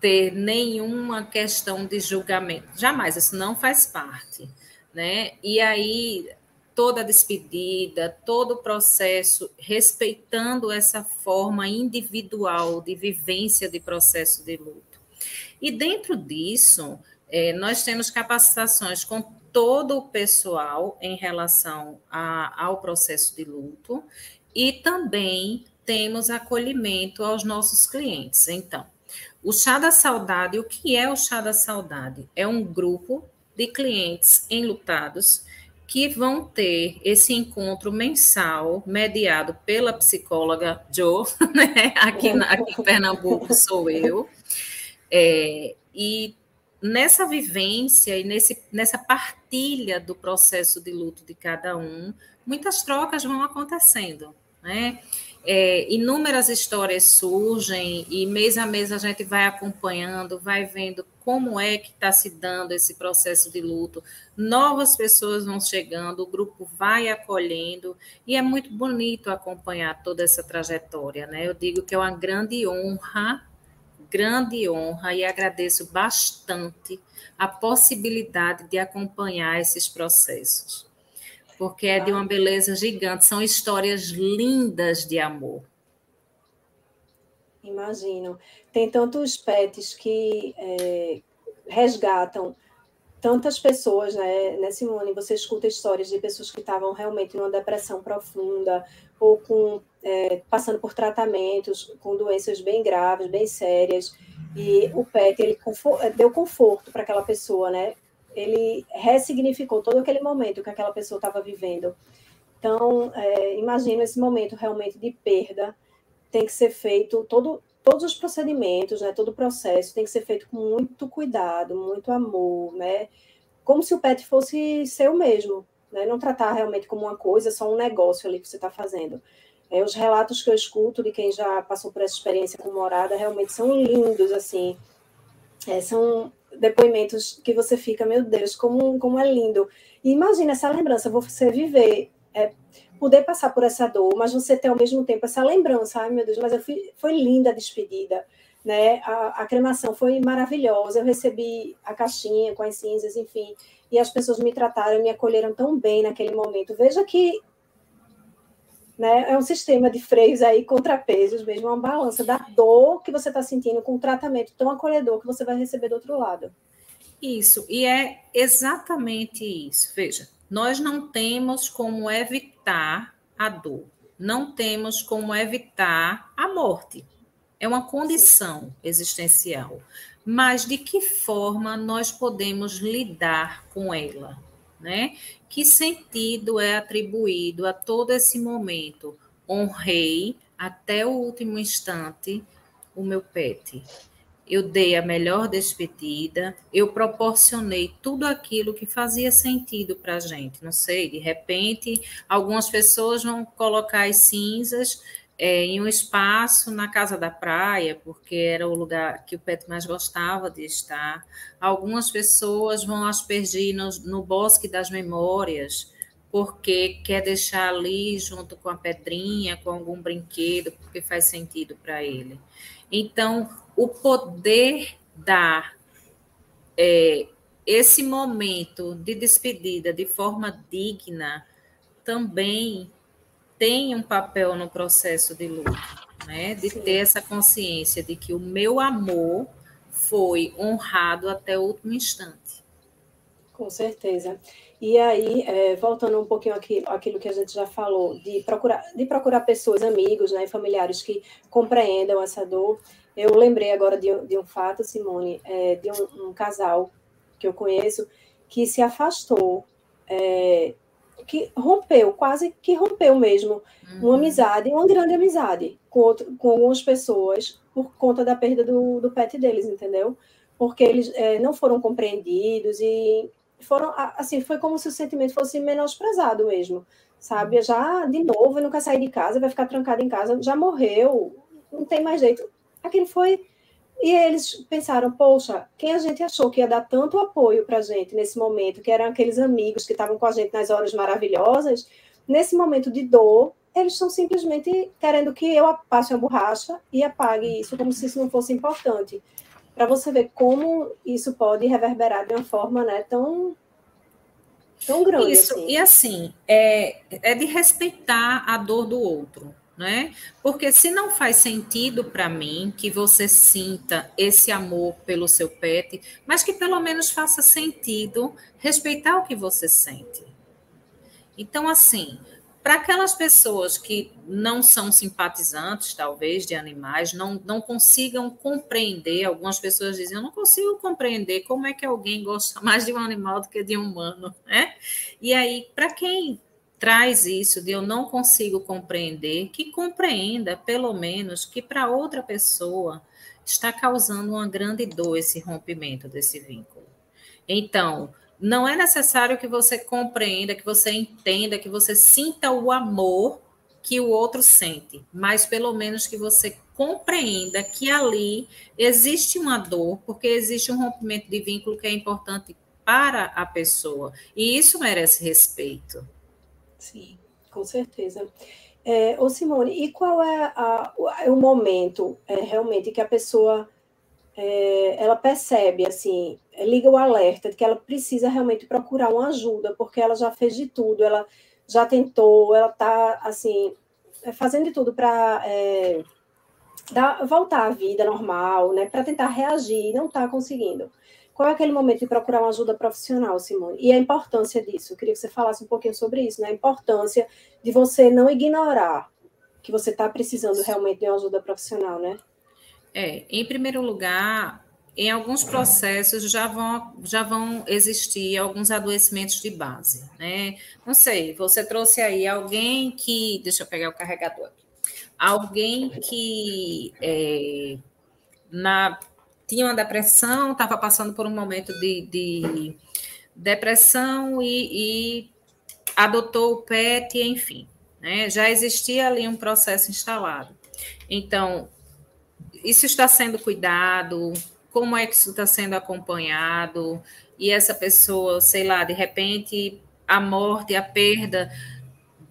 ter nenhuma questão de julgamento. Jamais, isso não faz parte. Né? E aí toda a despedida, todo o processo, respeitando essa forma individual de vivência de processo de luto. E dentro disso, é, nós temos capacitações com todo o pessoal em relação a, ao processo de luto e também temos acolhimento aos nossos clientes. Então, o Chá da Saudade, o que é o Chá da Saudade? É um grupo de clientes enlutados que vão ter esse encontro mensal mediado pela psicóloga Jo, *laughs* né? aqui, aqui em Pernambuco sou eu, é, e nessa vivência e nesse, nessa partilha do processo de luto de cada um, muitas trocas vão acontecendo, né? É, inúmeras histórias surgem e mês a mês a gente vai acompanhando, vai vendo como é que está se dando esse processo de luto. Novas pessoas vão chegando, o grupo vai acolhendo e é muito bonito acompanhar toda essa trajetória, né? Eu digo que é uma grande honra, grande honra e agradeço bastante a possibilidade de acompanhar esses processos porque é de uma beleza gigante. São histórias lindas de amor. Imagino. Tem tantos pets que é, resgatam tantas pessoas, né, né, Simone? Você escuta histórias de pessoas que estavam realmente numa depressão profunda ou com é, passando por tratamentos com doenças bem graves, bem sérias, e o pet ele deu conforto para aquela pessoa, né? Ele ressignificou todo aquele momento que aquela pessoa estava vivendo. Então, é, imagino esse momento realmente de perda, tem que ser feito todo, todos os procedimentos, né, todo o processo tem que ser feito com muito cuidado, muito amor, né, como se o pet fosse seu mesmo, né, não tratar realmente como uma coisa, só um negócio ali que você está fazendo. É, os relatos que eu escuto de quem já passou por essa experiência com morada realmente são lindos, assim, é, são depoimentos que você fica, meu Deus, como, como é lindo. E imagina essa lembrança, você viver, é, poder passar por essa dor, mas você ter ao mesmo tempo essa lembrança, ai meu Deus, mas eu fui, foi linda a despedida, né? A, a cremação foi maravilhosa, eu recebi a caixinha com as cinzas, enfim, e as pessoas me trataram, me acolheram tão bem naquele momento. Veja que né? É um sistema de freios aí, contrapesos mesmo, uma balança da dor que você está sentindo com um tratamento tão acolhedor que você vai receber do outro lado. Isso, e é exatamente isso. Veja, nós não temos como evitar a dor, não temos como evitar a morte. É uma condição Sim. existencial. Mas de que forma nós podemos lidar com ela? Né? Que sentido é atribuído a todo esse momento? Honrei até o último instante o meu pet. Eu dei a melhor despedida, eu proporcionei tudo aquilo que fazia sentido para a gente. Não sei, de repente, algumas pessoas vão colocar as cinzas é, em um espaço na casa da praia, porque era o lugar que o Pet mais gostava de estar. Algumas pessoas vão aspergir no, no Bosque das Memórias, porque quer deixar ali junto com a pedrinha, com algum brinquedo, porque faz sentido para ele. Então, o poder dar é, esse momento de despedida de forma digna também tem um papel no processo de luto, né? De Sim. ter essa consciência de que o meu amor foi honrado até o último instante. Com certeza. E aí, é, voltando um pouquinho aqui, aquilo que a gente já falou, de procurar, de procurar pessoas, amigos, né, familiares que compreendam essa dor. Eu lembrei agora de, de um fato, Simone, é, de um, um, casal que eu conheço que se afastou é, que rompeu, quase que rompeu mesmo, uhum. uma amizade, uma grande amizade com, outro, com algumas pessoas por conta da perda do, do pet deles, entendeu? Porque eles é, não foram compreendidos e foram, assim, foi como se o sentimento fosse menosprezado mesmo, sabe? Já, de novo, nunca sair de casa, vai ficar trancado em casa, já morreu, não tem mais jeito. Aquilo foi e eles pensaram, poxa, quem a gente achou que ia dar tanto apoio para a gente nesse momento, que eram aqueles amigos que estavam com a gente nas horas maravilhosas, nesse momento de dor, eles estão simplesmente querendo que eu passe a borracha e apague isso como se isso não fosse importante. Para você ver como isso pode reverberar de uma forma né, tão, tão grande. Isso, assim. e assim, é, é de respeitar a dor do outro né? Porque se não faz sentido para mim que você sinta esse amor pelo seu pet, mas que pelo menos faça sentido respeitar o que você sente. Então, assim, para aquelas pessoas que não são simpatizantes, talvez, de animais, não, não consigam compreender, algumas pessoas dizem, eu não consigo compreender como é que alguém gosta *laughs* mais de um animal do que de um humano, né? E aí, para quem traz isso de eu não consigo compreender, que compreenda, pelo menos, que para outra pessoa está causando uma grande dor esse rompimento desse vínculo. Então, não é necessário que você compreenda, que você entenda, que você sinta o amor que o outro sente, mas pelo menos que você compreenda que ali existe uma dor, porque existe um rompimento de vínculo que é importante para a pessoa, e isso merece respeito. Sim, com certeza. É, ô Simone, e qual é a, o momento é, realmente que a pessoa é, ela percebe, assim, liga o alerta de que ela precisa realmente procurar uma ajuda, porque ela já fez de tudo, ela já tentou, ela está, assim, é, fazendo de tudo para é, voltar à vida normal, né, para tentar reagir, e não está conseguindo. Qual é aquele momento de procurar uma ajuda profissional, Simone? E a importância disso? Eu queria que você falasse um pouquinho sobre isso, né? A importância de você não ignorar que você está precisando realmente de uma ajuda profissional, né? É, em primeiro lugar, em alguns processos já vão, já vão existir alguns adoecimentos de base, né? Não sei, você trouxe aí alguém que. Deixa eu pegar o carregador aqui. Alguém que é, na tinha uma depressão, estava passando por um momento de, de depressão e, e, adotou o PET, enfim. Né? Já existia ali um processo instalado. Então, isso está sendo cuidado, como é que isso está sendo acompanhado, e essa pessoa, sei lá, de repente a morte, a perda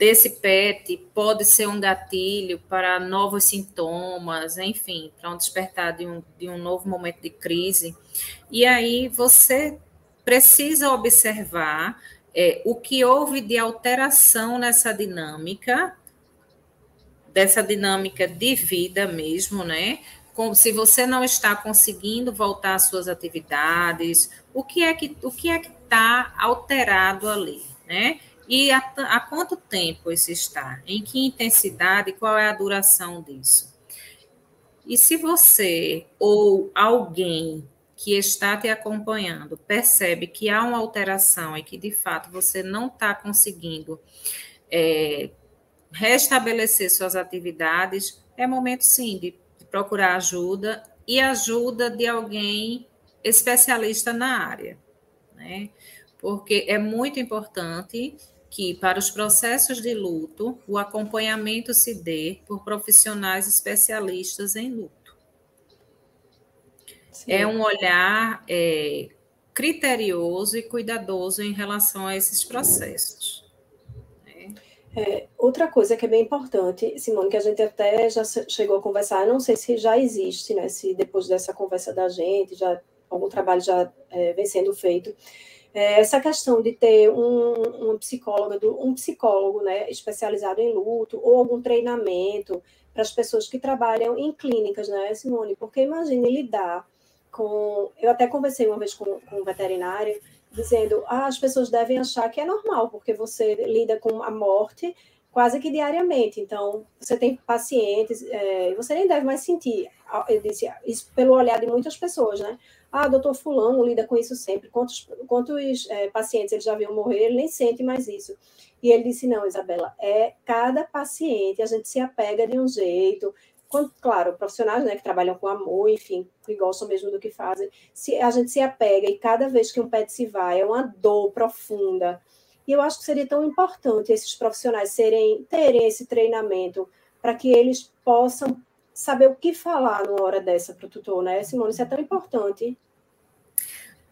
desse PET pode ser um gatilho para novos sintomas, enfim, para um despertar de um, de um novo momento de crise. E aí você precisa observar é, o que houve de alteração nessa dinâmica, dessa dinâmica de vida mesmo, né? Como se você não está conseguindo voltar às suas atividades, o que é que o que é que está alterado ali, né? E há, há quanto tempo isso está? Em que intensidade? Qual é a duração disso? E se você ou alguém que está te acompanhando percebe que há uma alteração e que de fato você não está conseguindo é, restabelecer suas atividades, é momento sim de, de procurar ajuda e ajuda de alguém especialista na área, né? Porque é muito importante que, para os processos de luto, o acompanhamento se dê por profissionais especialistas em luto. Sim. É um olhar é, criterioso e cuidadoso em relação a esses processos. Né? É, outra coisa que é bem importante, Simone, que a gente até já chegou a conversar, não sei se já existe, né? Se depois dessa conversa da gente, já algum trabalho já é, vem sendo feito, é, essa questão de ter um, um psicólogo, um psicólogo né, especializado em luto, ou algum treinamento para as pessoas que trabalham em clínicas, né, Simone? Porque imagine lidar com. Eu até conversei uma vez com, com um veterinário dizendo: ah, as pessoas devem achar que é normal, porque você lida com a morte quase que diariamente. Então, você tem pacientes, é, você nem deve mais sentir. Eu disse isso pelo olhar de muitas pessoas, né? Ah, doutor Fulano lida com isso sempre. Quantos, quantos é, pacientes ele já viu morrer, ele nem sente mais isso. E ele disse: não, Isabela, é cada paciente, a gente se apega de um jeito. Quando, claro, profissionais né, que trabalham com amor, enfim, que gostam mesmo do que fazem, se a gente se apega e cada vez que um pet se vai, é uma dor profunda. E eu acho que seria tão importante esses profissionais serem, terem esse treinamento para que eles possam saber o que falar numa hora dessa para o tutor, né, Simone? Isso é tão importante.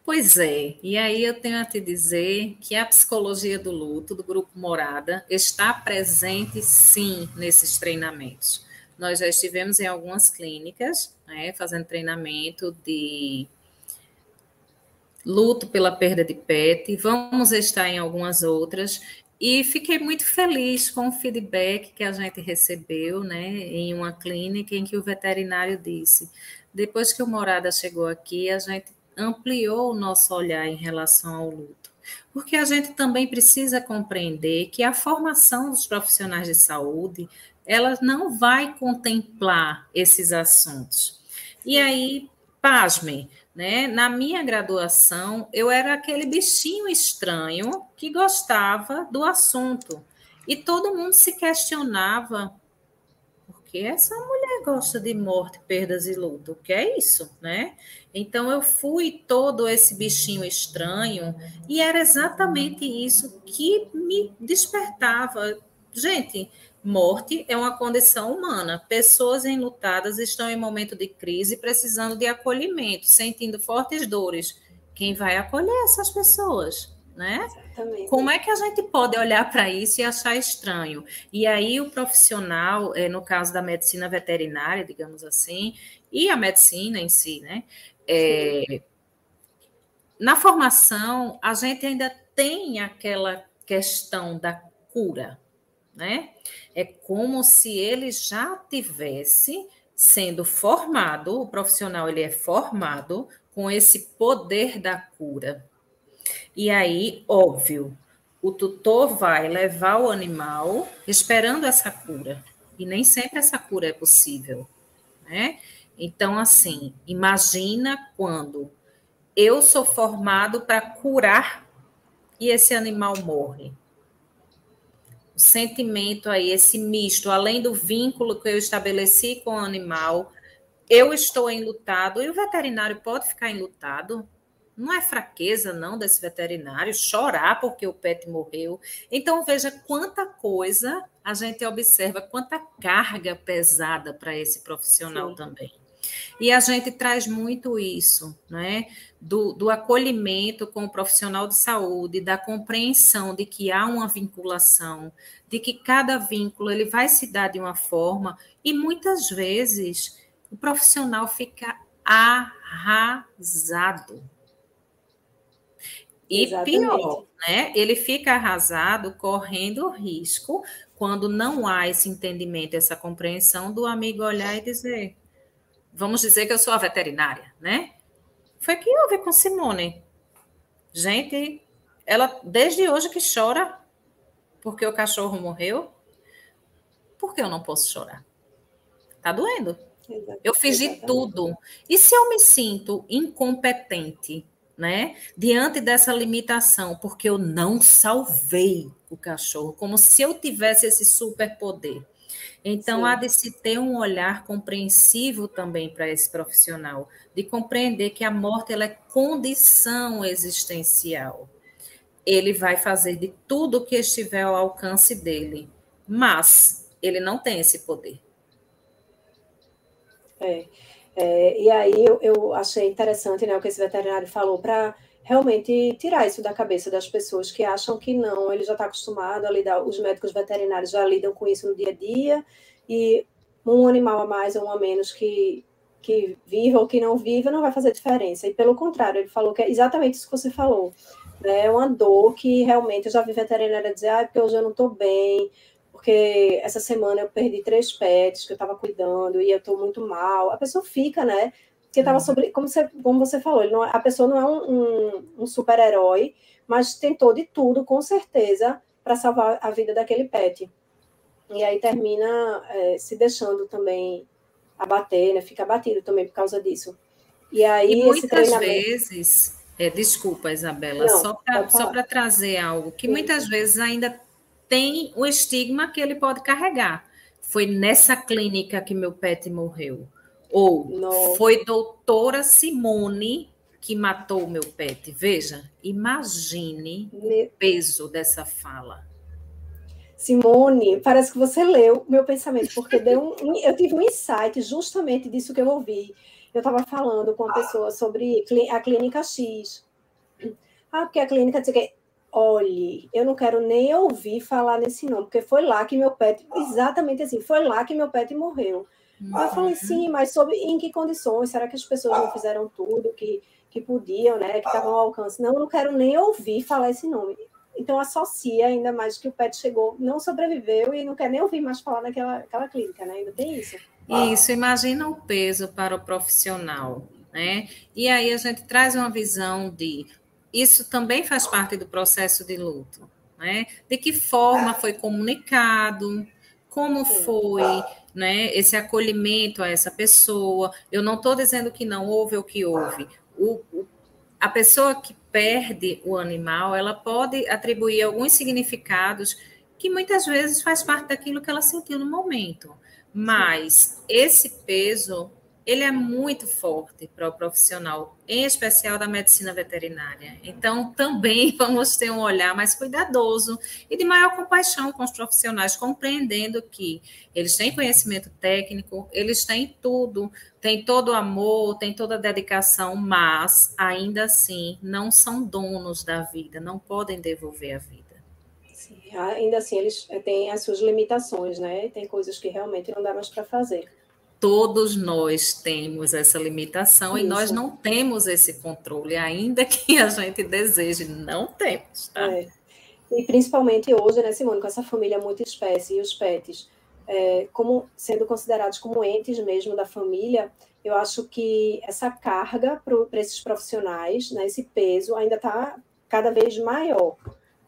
Pois é, e aí eu tenho a te dizer que a psicologia do luto do Grupo Morada está presente sim nesses treinamentos. Nós já estivemos em algumas clínicas, né, fazendo treinamento de luto pela perda de pet, vamos estar em algumas outras, e fiquei muito feliz com o feedback que a gente recebeu, né, em uma clínica em que o veterinário disse: depois que o Morada chegou aqui, a gente ampliou o nosso olhar em relação ao luto. Porque a gente também precisa compreender que a formação dos profissionais de saúde, ela não vai contemplar esses assuntos. E aí, pasmem, né? Na minha graduação, eu era aquele bichinho estranho que gostava do assunto. E todo mundo se questionava por que essa mulher gosta de morte, perdas e luto? O que é isso, né? Então eu fui todo esse bichinho estranho e era exatamente isso que me despertava. Gente, Morte é uma condição humana. Pessoas enlutadas estão em momento de crise, precisando de acolhimento, sentindo fortes dores. Quem vai acolher essas pessoas? Né? Como é que a gente pode olhar para isso e achar estranho? E aí o profissional, é, no caso da medicina veterinária, digamos assim, e a medicina em si, né? É, na formação, a gente ainda tem aquela questão da cura, né? É como se ele já tivesse sendo formado, o profissional ele é formado com esse poder da cura. E aí, óbvio, o tutor vai levar o animal esperando essa cura. E nem sempre essa cura é possível, né? Então, assim, imagina quando eu sou formado para curar e esse animal morre sentimento aí, esse misto, além do vínculo que eu estabeleci com o animal, eu estou enlutado, e o veterinário pode ficar enlutado? Não é fraqueza, não, desse veterinário chorar porque o pet morreu. Então, veja quanta coisa a gente observa, quanta carga pesada para esse profissional Sim. também. E a gente traz muito isso, né? Do, do acolhimento com o profissional de saúde, da compreensão de que há uma vinculação, de que cada vínculo ele vai se dar de uma forma, e muitas vezes o profissional fica arrasado. E Exatamente. pior, né? Ele fica arrasado, correndo risco, quando não há esse entendimento, essa compreensão do amigo olhar e dizer: vamos dizer que eu sou a veterinária, né? Foi que houve com Simone. Gente, ela desde hoje que chora porque o cachorro morreu. Por que eu não posso chorar? Tá doendo. Eu fiz de tudo. E se eu me sinto incompetente, né, diante dessa limitação, porque eu não salvei o cachorro, como se eu tivesse esse superpoder. Então, Sim. há de se ter um olhar compreensivo também para esse profissional, de compreender que a morte ela é condição existencial. ele vai fazer de tudo que estiver ao alcance dele, mas ele não tem esse poder. É, é e aí eu, eu achei interessante né, o que esse veterinário falou para realmente tirar isso da cabeça das pessoas que acham que não, ele já está acostumado a lidar, os médicos veterinários já lidam com isso no dia a dia, e um animal a mais ou um a menos que, que viva ou que não viva não vai fazer diferença. E pelo contrário, ele falou que é exatamente isso que você falou. Né? É uma dor que realmente eu já vi veterinária dizer, ah, porque hoje eu não estou bem, porque essa semana eu perdi três pets que eu estava cuidando e eu estou muito mal. A pessoa fica, né? Porque estava uhum. sobre, como você, como você falou, não, é, a pessoa não é um, um, um super-herói, mas tentou de tudo, com certeza, para salvar a vida daquele pet. E aí termina é, se deixando também abater, né? Fica abatido também por causa disso. E aí e muitas treinamento... vezes, é, desculpa, Isabela, Não, só para trazer algo que Sim. muitas vezes ainda tem o estigma que ele pode carregar. Foi nessa clínica que meu pet morreu. Ou Nossa. foi doutora Simone que matou o meu pet. Veja, imagine meu... o peso dessa fala. Simone, parece que você leu meu pensamento, porque deu um, eu tive um insight justamente disso que eu ouvi. Eu estava falando com uma pessoa sobre a clínica X. Ah, porque a clínica diz que olhe, eu não quero nem ouvir falar nesse nome, porque foi lá que meu pet, exatamente assim, foi lá que meu pet morreu. Uhum. Eu falei, sim, mas sobre em que condições? Será que as pessoas não fizeram tudo que, que podiam, né? Que estavam ao alcance? Não, eu não quero nem ouvir falar esse nome. Então associa ainda mais que o pet chegou, não sobreviveu e não quer nem ouvir mais falar naquela aquela clínica, né? Ainda tem isso. Isso, imagina o peso para o profissional, né? E aí a gente traz uma visão de isso também faz parte do processo de luto, né? De que forma foi comunicado, como foi, né, esse acolhimento a essa pessoa. Eu não estou dizendo que não houve ou que houve. O, o, a pessoa que perde o animal, ela pode atribuir alguns significados que muitas vezes faz parte daquilo que ela sentiu no momento. Mas esse peso ele é muito forte para o profissional, em especial da medicina veterinária. Então, também *laughs* vamos ter um olhar mais cuidadoso e de maior compaixão com os profissionais, compreendendo que eles têm conhecimento técnico, eles têm tudo, têm todo o amor, têm toda a dedicação, mas ainda assim não são donos da vida, não podem devolver a vida. Sim, ainda assim, eles têm as suas limitações, né? Tem coisas que realmente não dá mais para fazer todos nós temos essa limitação Isso. e nós não temos esse controle, ainda *laughs* que a gente deseje, não temos. Tá? É. E principalmente hoje, né, Simone, com essa família muito espécie e os pets, é, como sendo considerados como entes mesmo da família, eu acho que essa carga para esses profissionais, né, esse peso, ainda está cada vez maior.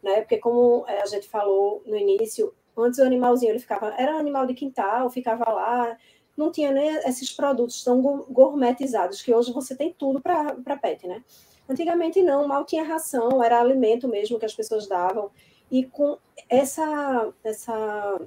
Né? Porque, como é, a gente falou no início, antes o animalzinho ele ficava, era um animal de quintal, ficava lá, não tinha nem esses produtos tão gourmetizados, que hoje você tem tudo para pet, né? Antigamente não, mal tinha ração, era alimento mesmo que as pessoas davam. E com essa, essa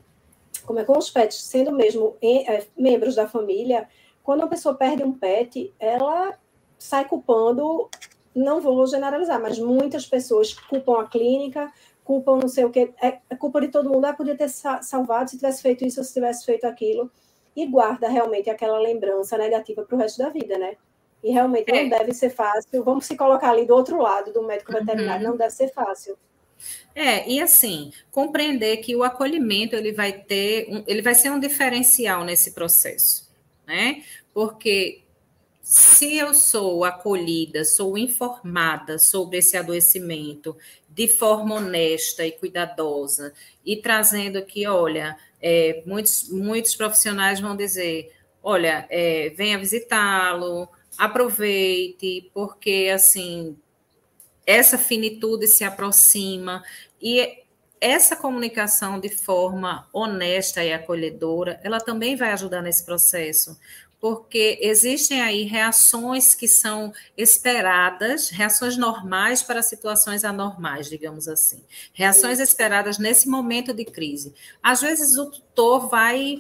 como é com os pets sendo mesmo é, membros da família, quando uma pessoa perde um pet, ela sai culpando, não vou generalizar, mas muitas pessoas culpam a clínica, culpam não sei o que, é, é culpa de todo mundo, ah, podia ter salvado se tivesse feito isso se tivesse feito aquilo e guarda realmente aquela lembrança negativa para o resto da vida, né? E realmente é. não deve ser fácil. Vamos se colocar ali do outro lado do médico uhum. veterinário, não deve ser fácil. É, e assim, compreender que o acolhimento ele vai ter, um, ele vai ser um diferencial nesse processo, né? Porque se eu sou acolhida, sou informada sobre esse adoecimento de forma honesta e cuidadosa, e trazendo aqui, olha, é, muitos, muitos profissionais vão dizer: olha, é, venha visitá-lo, aproveite, porque assim essa finitude se aproxima e essa comunicação de forma honesta e acolhedora, ela também vai ajudar nesse processo, porque existem aí reações que são esperadas, reações normais para situações anormais, digamos assim. Reações esperadas nesse momento de crise. Às vezes o tutor vai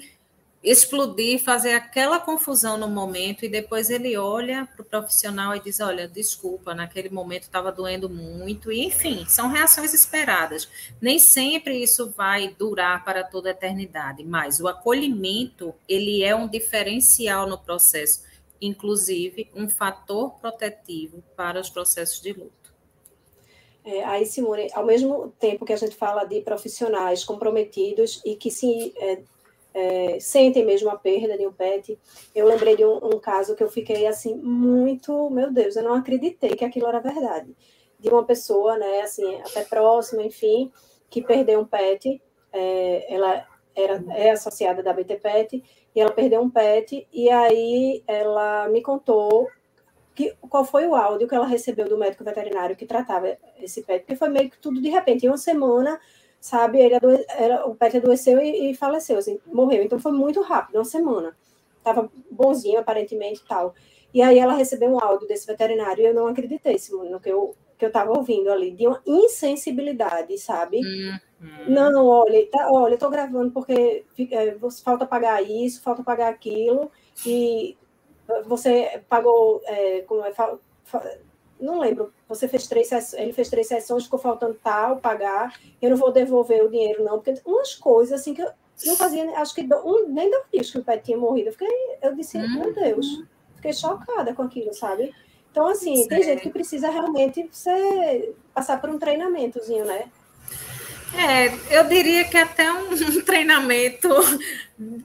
explodir, fazer aquela confusão no momento e depois ele olha para o profissional e diz: Olha, desculpa, naquele momento estava doendo muito, e enfim, são reações esperadas. Nem sempre isso vai durar para toda a eternidade, mas o acolhimento ele é um diferencial no processo, inclusive um fator protetivo para os processos de luto. É, aí, Simone, ao mesmo tempo que a gente fala de profissionais comprometidos e que se é, é, sentem mesmo a perda de um pet. Eu lembrei de um, um, caso que eu fiquei assim, muito, meu Deus, eu não acreditei que aquilo era verdade. De uma pessoa, né, assim, até próxima, enfim, que perdeu um pet, é, ela era, é associada da BT Pet, e ela perdeu um pet, e aí ela me contou que, qual foi o áudio que ela recebeu do médico veterinário que tratava esse pet, porque foi meio que tudo de repente, em uma semana sabe? Ele adoe... era, o pet adoeceu e, e, faleceu, assim, morreu. Então foi muito rápido, uma semana. Tava bonzinho, aparentemente, tal. E aí ela recebeu um áudio desse veterinário e eu não acreditei no que eu que eu estava ouvindo ali, de uma insensibilidade, sabe? Uhum. Não, olha, tá, olha, eu tô gravando porque é, falta pagar isso, falta pagar aquilo, e você pagou, é, como é, não lembro, você fez três ele fez três sessões, ficou faltando tal, pagar, eu não vou devolver o dinheiro, não, porque umas coisas assim que eu não fazia, acho que um, nem dois dias que o pet tinha morrido. Eu, fiquei, eu disse, hum. meu Deus, fiquei chocada com aquilo, sabe? Então, assim, Sim. tem gente que precisa realmente você passar por um treinamentozinho, né? É, eu diria que até um *laughs* treinamento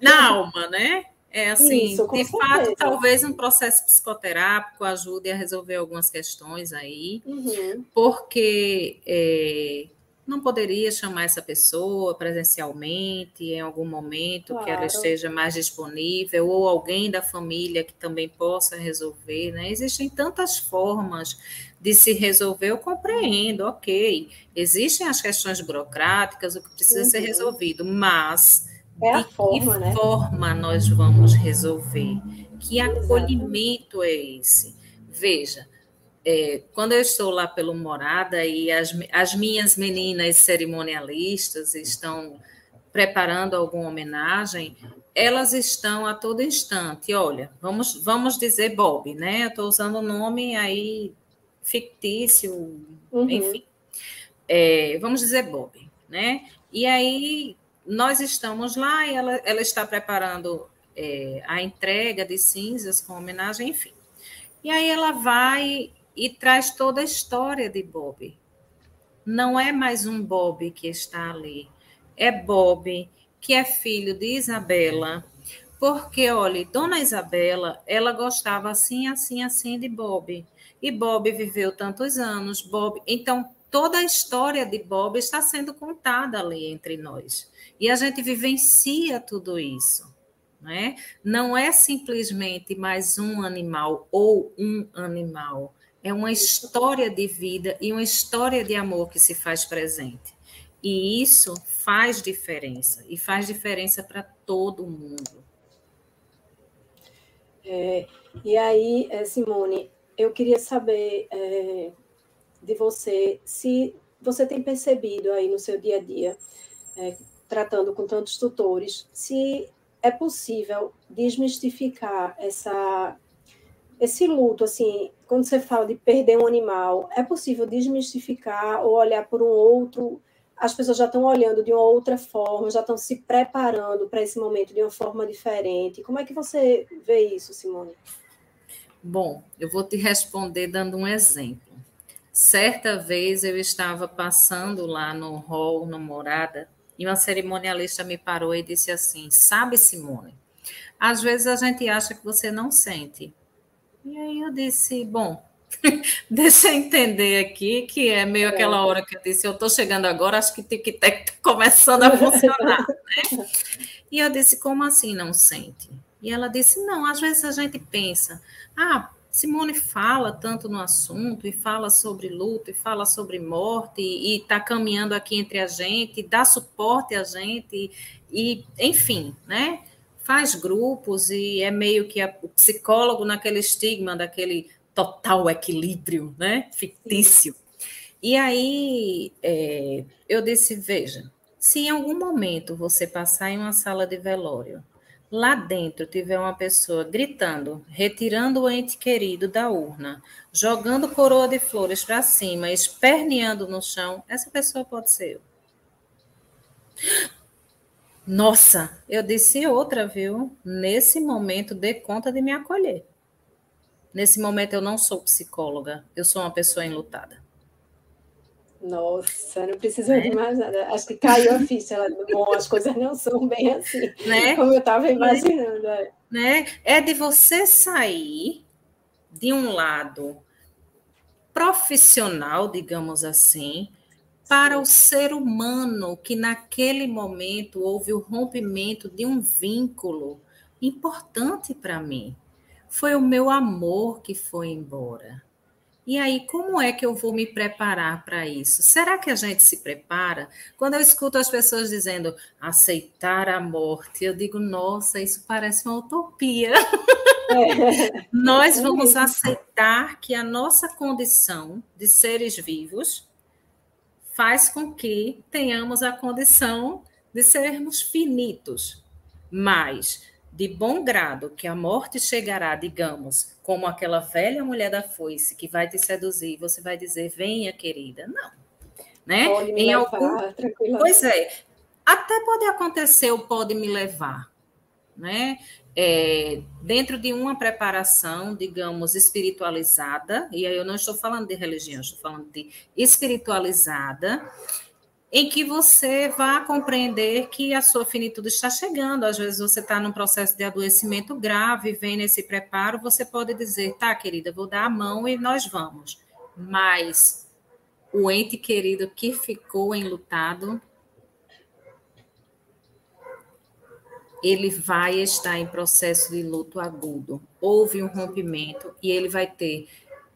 na alma, né? É assim, Isso, de fato, talvez um processo psicoterápico ajude a resolver algumas questões aí, uhum. porque é, não poderia chamar essa pessoa presencialmente em algum momento claro. que ela esteja mais disponível, ou alguém da família que também possa resolver, né? Existem tantas formas de se resolver, eu compreendo, ok. Existem as questões burocráticas, o que precisa uhum. ser resolvido, mas é a forma, que né? forma nós vamos resolver? Que acolhimento é esse? Veja, é, quando eu estou lá pelo Morada e as, as minhas meninas cerimonialistas estão preparando alguma homenagem, elas estão a todo instante. Olha, vamos, vamos dizer Bob, né? Eu estou usando o um nome aí fictício, uhum. enfim. É, vamos dizer Bob, né? E aí nós estamos lá e ela, ela está preparando é, a entrega de cinzas com homenagem, enfim. E aí ela vai e traz toda a história de Bob. Não é mais um Bob que está ali, é Bob, que é filho de Isabela, porque, olha, Dona Isabela, ela gostava assim, assim, assim de Bob. E Bob viveu tantos anos, Bob. Então, toda a história de Bob está sendo contada ali entre nós. E a gente vivencia tudo isso. Né? Não é simplesmente mais um animal ou um animal. É uma história de vida e uma história de amor que se faz presente. E isso faz diferença. E faz diferença para todo mundo. É, e aí, é, Simone, eu queria saber é, de você se você tem percebido aí no seu dia a dia é, tratando com tantos tutores, se é possível desmistificar essa esse luto, assim, quando você fala de perder um animal, é possível desmistificar ou olhar por um outro, as pessoas já estão olhando de uma outra forma, já estão se preparando para esse momento de uma forma diferente. Como é que você vê isso, Simone? Bom, eu vou te responder dando um exemplo. Certa vez eu estava passando lá no hall, no Morada, e uma cerimonialista me parou e disse assim: Sabe, Simone, às vezes a gente acha que você não sente. E aí eu disse: Bom, *laughs* deixa eu entender aqui, que é meio aquela hora que eu disse: Eu estou chegando agora, acho que tic-tac está começando a funcionar. *laughs* Né? E eu disse: Como assim não sente? E ela disse: Não, às vezes a gente pensa, ah, Simone fala tanto no assunto e fala sobre luto e fala sobre morte e está caminhando aqui entre a gente, dá suporte a gente e, enfim, né? Faz grupos e é meio que a, o psicólogo naquele estigma daquele total equilíbrio, né? Fictício. E aí é, eu disse, veja, se em algum momento você passar em uma sala de velório lá dentro tiver uma pessoa gritando, retirando o ente querido da urna, jogando coroa de flores para cima, esperneando no chão, essa pessoa pode ser eu. Nossa, eu disse outra, viu? Nesse momento, dê conta de me acolher. Nesse momento, eu não sou psicóloga, eu sou uma pessoa enlutada. Nossa, não precisa né? de mais nada. Acho que caiu a ficha. Bom, as coisas não são bem assim, né? como eu estava imaginando. É. Né? é de você sair de um lado profissional, digamos assim, para o ser humano que naquele momento houve o rompimento de um vínculo importante para mim. Foi o meu amor que foi embora. E aí, como é que eu vou me preparar para isso? Será que a gente se prepara? Quando eu escuto as pessoas dizendo aceitar a morte, eu digo, nossa, isso parece uma utopia. É. *laughs* Nós vamos aceitar que a nossa condição de seres vivos faz com que tenhamos a condição de sermos finitos, mas de bom grado que a morte chegará, digamos, como aquela velha mulher da foice que vai te seduzir, você vai dizer, venha, querida. Não. Né? Pode me em levar, algum... Pois é. Até pode acontecer o pode me levar. Né? É, dentro de uma preparação, digamos, espiritualizada, e aí eu não estou falando de religião, estou falando de espiritualizada, em que você vá compreender que a sua finitude está chegando. Às vezes você está num processo de adoecimento grave, vem nesse preparo, você pode dizer, tá, querida, vou dar a mão e nós vamos. Mas o ente querido que ficou enlutado, ele vai estar em processo de luto agudo. Houve um rompimento e ele vai ter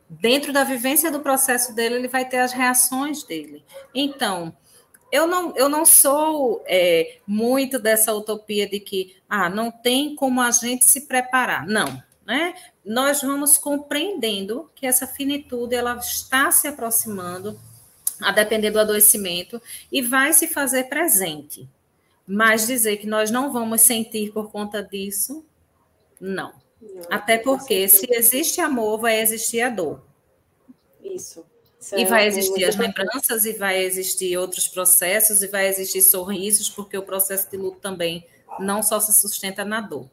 dentro da vivência do processo dele, ele vai ter as reações dele. Então, eu não, eu não sou é, muito dessa utopia de que ah, não tem como a gente se preparar. Não, né? Nós vamos compreendendo que essa finitude ela está se aproximando, a depender do adoecimento, e vai se fazer presente. Mas dizer que nós não vamos sentir por conta disso, não. não Até porque se existe amor, vai existir a dor. Isso. E é vai existir as lembranças, e vai existir outros processos, e vai existir sorrisos, porque o processo de luto também não só se sustenta na dor.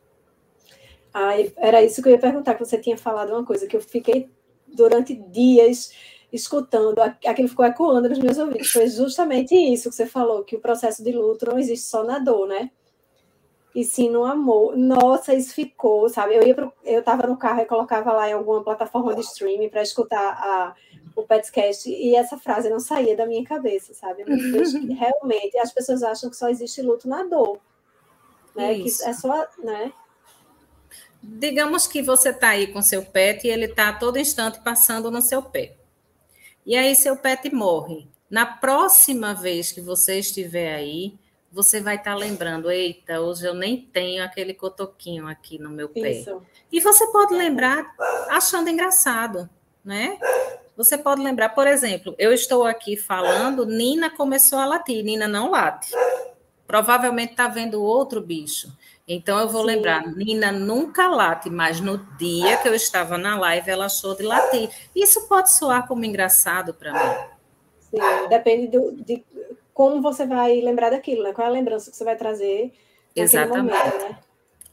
Ah, era isso que eu ia perguntar, que você tinha falado uma coisa que eu fiquei durante dias escutando, aquilo ficou ecoando nos meus ouvidos. Foi justamente isso que você falou, que o processo de luto não existe só na dor, né? E sim no amor. Nossa, isso ficou, sabe? Eu ia pro, eu estava no carro e colocava lá em alguma plataforma de streaming para escutar a o Petscast e essa frase não saía da minha cabeça, sabe? Que realmente as pessoas acham que só existe luto na dor, né? Isso. Que é só, né? Digamos que você está aí com seu pet e ele está a todo instante passando no seu pé. E aí seu pet morre. Na próxima vez que você estiver aí, você vai estar tá lembrando, eita, hoje eu nem tenho aquele cotoquinho aqui no meu pé. Isso. E você pode lembrar achando engraçado, né? Você pode lembrar, por exemplo, eu estou aqui falando, Nina começou a latir, Nina não late. Provavelmente está vendo outro bicho. Então eu vou Sim. lembrar, Nina nunca late, mas no dia que eu estava na live ela achou de latir. Isso pode soar como engraçado para mim. Sim, depende do, de como você vai lembrar daquilo, né? Qual é a lembrança que você vai trazer Exatamente. Momento, né?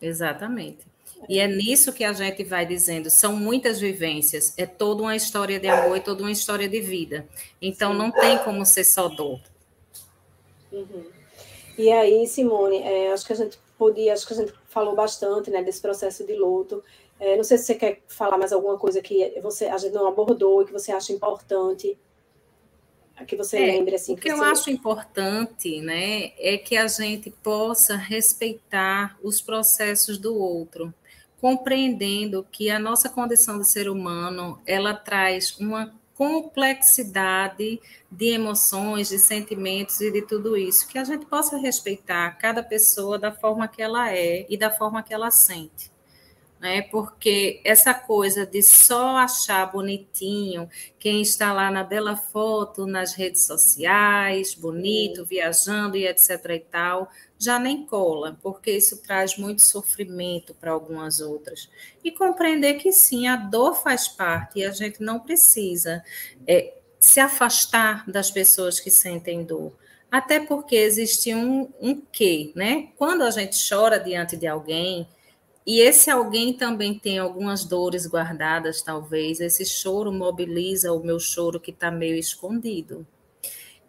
Exatamente. E é nisso que a gente vai dizendo, são muitas vivências, é toda uma história de amor e toda uma história de vida. Então não tem como ser só dor. Uhum. E aí, Simone, é, acho que a gente podia, acho que a gente falou bastante né, desse processo de luto. É, não sei se você quer falar mais alguma coisa que você, a gente não abordou e que você acha importante que você é, lembre assim. O que, que eu acho importante, né, é que a gente possa respeitar os processos do outro compreendendo que a nossa condição de ser humano ela traz uma complexidade de emoções, de sentimentos e de tudo isso, que a gente possa respeitar cada pessoa da forma que ela é e da forma que ela sente. né? Porque essa coisa de só achar bonitinho quem está lá na bela foto nas redes sociais, bonito, viajando e etc e tal, já nem cola, porque isso traz muito sofrimento para algumas outras. E compreender que sim, a dor faz parte e a gente não precisa é, se afastar das pessoas que sentem dor. Até porque existe um, um quê, né? Quando a gente chora diante de alguém, e esse alguém também tem algumas dores guardadas, talvez. Esse choro mobiliza o meu choro que está meio escondido.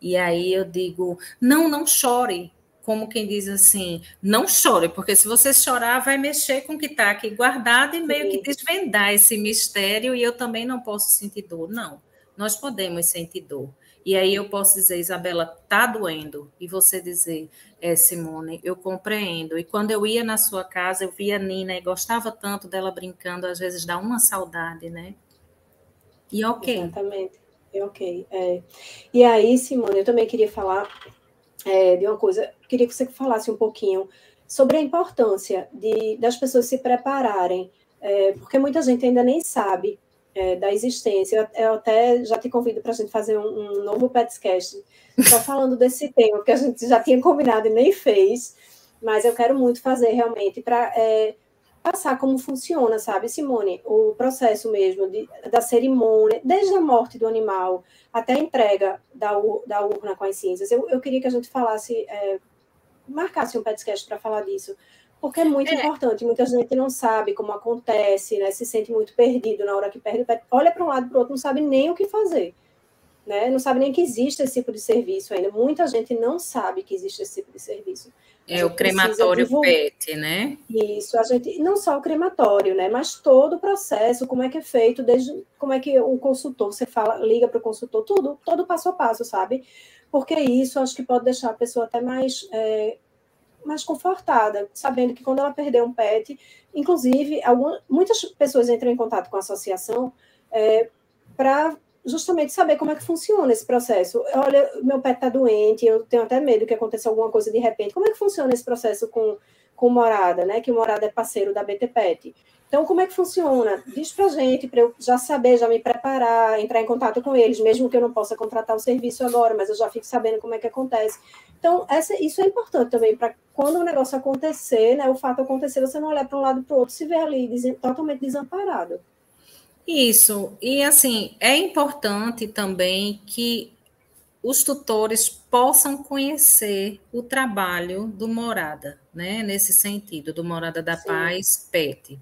E aí eu digo: não, não chore. Como quem diz assim, não chore, porque se você chorar, vai mexer com o que está aqui guardado e meio que desvendar esse mistério, e eu também não posso sentir dor. Não, nós podemos sentir dor. E aí eu posso dizer, Isabela, tá doendo. E você dizer, é, Simone, eu compreendo. E quando eu ia na sua casa, eu via a Nina e gostava tanto dela brincando, às vezes dá uma saudade, né? E ok. Exatamente. E ok. É. E aí, Simone, eu também queria falar é, de uma coisa, queria que você falasse um pouquinho sobre a importância de, das pessoas se prepararem, é, porque muita gente ainda nem sabe é, da existência. Eu, eu, até já te convido para a gente fazer um, um novo Petscast, só *laughs* falando desse tema, porque a gente já tinha combinado e nem fez, mas eu quero muito fazer realmente para é, passar como funciona, sabe, Simone? O processo mesmo de, da cerimônia, desde a morte do animal até a entrega da, da urna com as cinzas. Eu, eu queria que a gente falasse, é, marcasse um Petscast para falar disso porque é muito é. importante, muita gente não sabe como acontece, né? Se sente muito perdido na hora que perde, olha para um lado e para o outro, não sabe nem o que fazer. Né? Não sabe nem que existe esse tipo de serviço ainda. Muita gente não sabe que existe esse tipo de serviço. É o crematório PET, né? Isso, a gente não só o crematório, né? Mas todo o processo, como é que é feito, desde como é que o consultor, você fala, liga para o consultor, tudo, todo passo a passo, sabe? Porque isso acho que pode deixar a pessoa até mais é, mais confortada, sabendo que quando ela perder um pet, inclusive, algumas, muitas pessoas entram em contato com a associação é, para justamente saber como é que funciona esse processo. Olha, meu pet está doente, eu tenho até medo que aconteça alguma coisa de repente. Como é que funciona esse processo com, com Morada, né? Que Morada é parceiro da BT Pet. Então, como é que funciona? Diz para gente, para eu já saber, já me preparar, entrar em contato com eles, mesmo que eu não possa contratar o serviço agora, mas eu já fico sabendo como é que acontece. Então, essa, isso é importante também, para quando o negócio acontecer, né, o fato acontecer, você não olhar para um lado e para o outro, se ver ali totalmente desamparado. Isso, e assim, é importante também que os tutores possam conhecer o trabalho do Morada, né? Nesse sentido, do Morada da Sim. Paz, PET.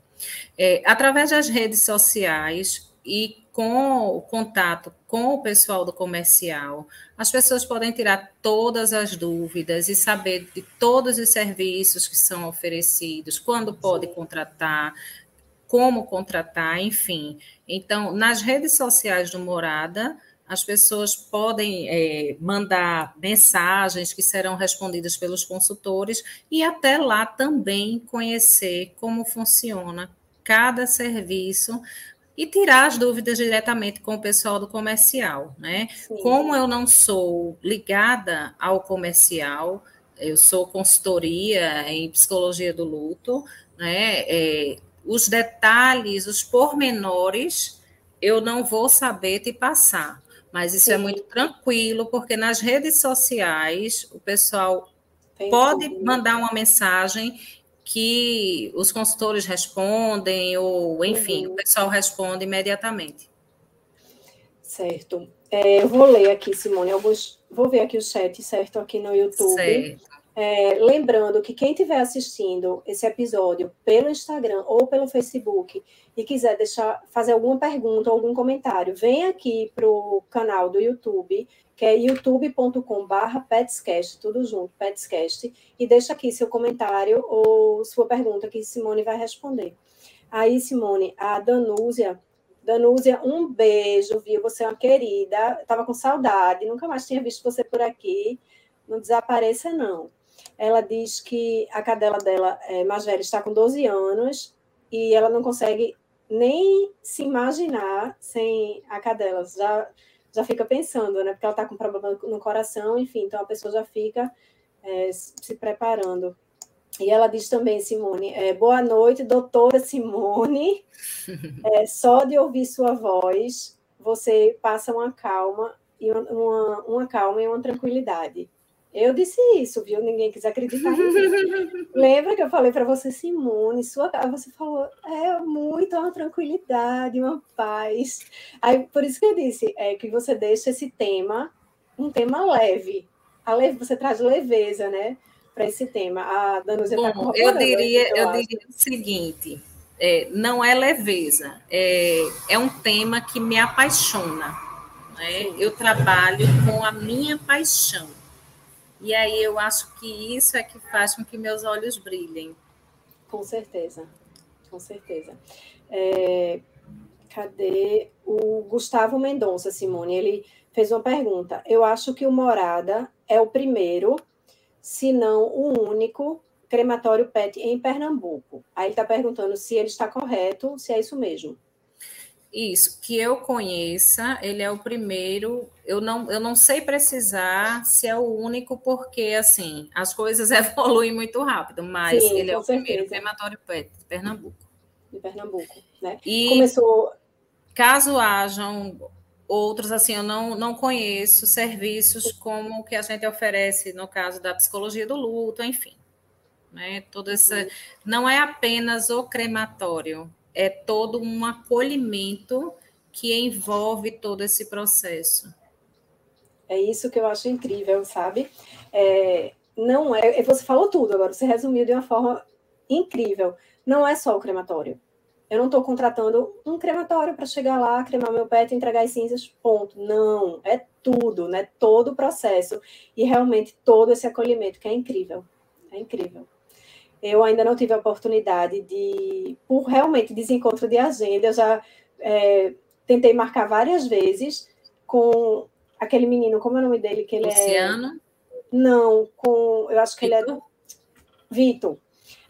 É, através das redes sociais e com o contato com o pessoal do comercial, as pessoas podem tirar todas as dúvidas e saber de todos os serviços que são oferecidos, quando pode contratar, como contratar, enfim. Então, nas redes sociais do Morada, as pessoas podem é, mandar mensagens que serão respondidas pelos consultores e até lá também conhecer como funciona cada serviço e tirar as dúvidas diretamente com o pessoal do comercial, né? Sim. Como eu não sou ligada ao comercial, eu sou consultoria em psicologia do luto, né? É, os detalhes, os pormenores, eu não vou saber te passar. Mas isso é Sim. é muito tranquilo, porque nas redes sociais o pessoal Tem pode tudo. mandar uma mensagem que os consultores respondem, ou enfim, uhum. o pessoal responde imediatamente. Certo. É, eu vou ler aqui, Simone, alguns. Vou ver aqui o chat, certo? Aqui no YouTube. Certo. É, lembrando que quem estiver assistindo esse episódio pelo Instagram ou pelo Facebook e quiser deixar, fazer alguma pergunta ou algum comentário, vem aqui para o canal do YouTube, que é youtube.com.br petscast, tudo junto, petscast, e deixa aqui seu comentário ou sua pergunta que Simone vai responder. Aí, Simone, a Danúzia, Danúzia, um beijo, viu? Você é uma querida, estava com saudade, nunca mais tinha visto você por aqui, não desapareça não. Ela diz que a cadela dela é, mais velha está com 12 anos e ela não consegue nem se imaginar sem a cadela. Já, já fica pensando, né? Porque ela está com problema no coração, enfim, então a pessoa já fica é, se preparando. E ela diz também, Simone, é, boa noite, doutora Simone. É, *laughs* só de ouvir sua voz, você passa uma calma e uma, uma, uma calma e uma tranquilidade. Eu disse isso, viu? Ninguém quis acreditar. *laughs* Lembra que eu falei para você, Simone, sua você falou, é muito uma tranquilidade, uma paz. Aí, por isso que eu disse, é que você deixa esse tema, um tema leve. A leve você traz leveza, né? Para esse tema. A Danúzia está Eu diria, eu, eu diria o seguinte: é, não é leveza, é, é um tema que me apaixona. Né? Eu trabalho com a minha paixão. E aí eu acho que isso é que faz com que meus olhos brilhem. Com certeza, com certeza. É, cadê o Gustavo Mendonça, Simone? Ele fez uma pergunta. Eu acho que o Morada é o primeiro, se não o único, crematório PET em Pernambuco. Aí ele está perguntando se ele está correto, se é isso mesmo. Isso, que eu conheça, ele é o primeiro. Eu não, eu não sei precisar se é o único, porque assim, as coisas *laughs* evoluem muito rápido, mas Sim, ele é o certeza. primeiro crematório PET de Pernambuco. De Pernambuco, né? E começou. Caso hajam outros, assim, eu não, não conheço serviços como o que a gente oferece no caso da psicologia do luto, enfim. Né? Todo esse, não é apenas o crematório, é todo um acolhimento que envolve todo esse processo. É isso que eu acho incrível, sabe? É, não é, você falou tudo agora, você resumiu de uma forma incrível. Não é só o crematório. Eu não estou contratando um crematório para chegar lá, cremar meu pet, entregar as cinzas, ponto. Não, é tudo, né? Todo o processo e realmente todo esse acolhimento que é incrível. É incrível. Eu ainda não tive a oportunidade de, por realmente desencontro de agenda, eu já é, tentei marcar várias vezes com aquele menino, como é o nome dele? Que ele Luciano? É... Não, com. Eu acho que Vitor? ele é. Vitor.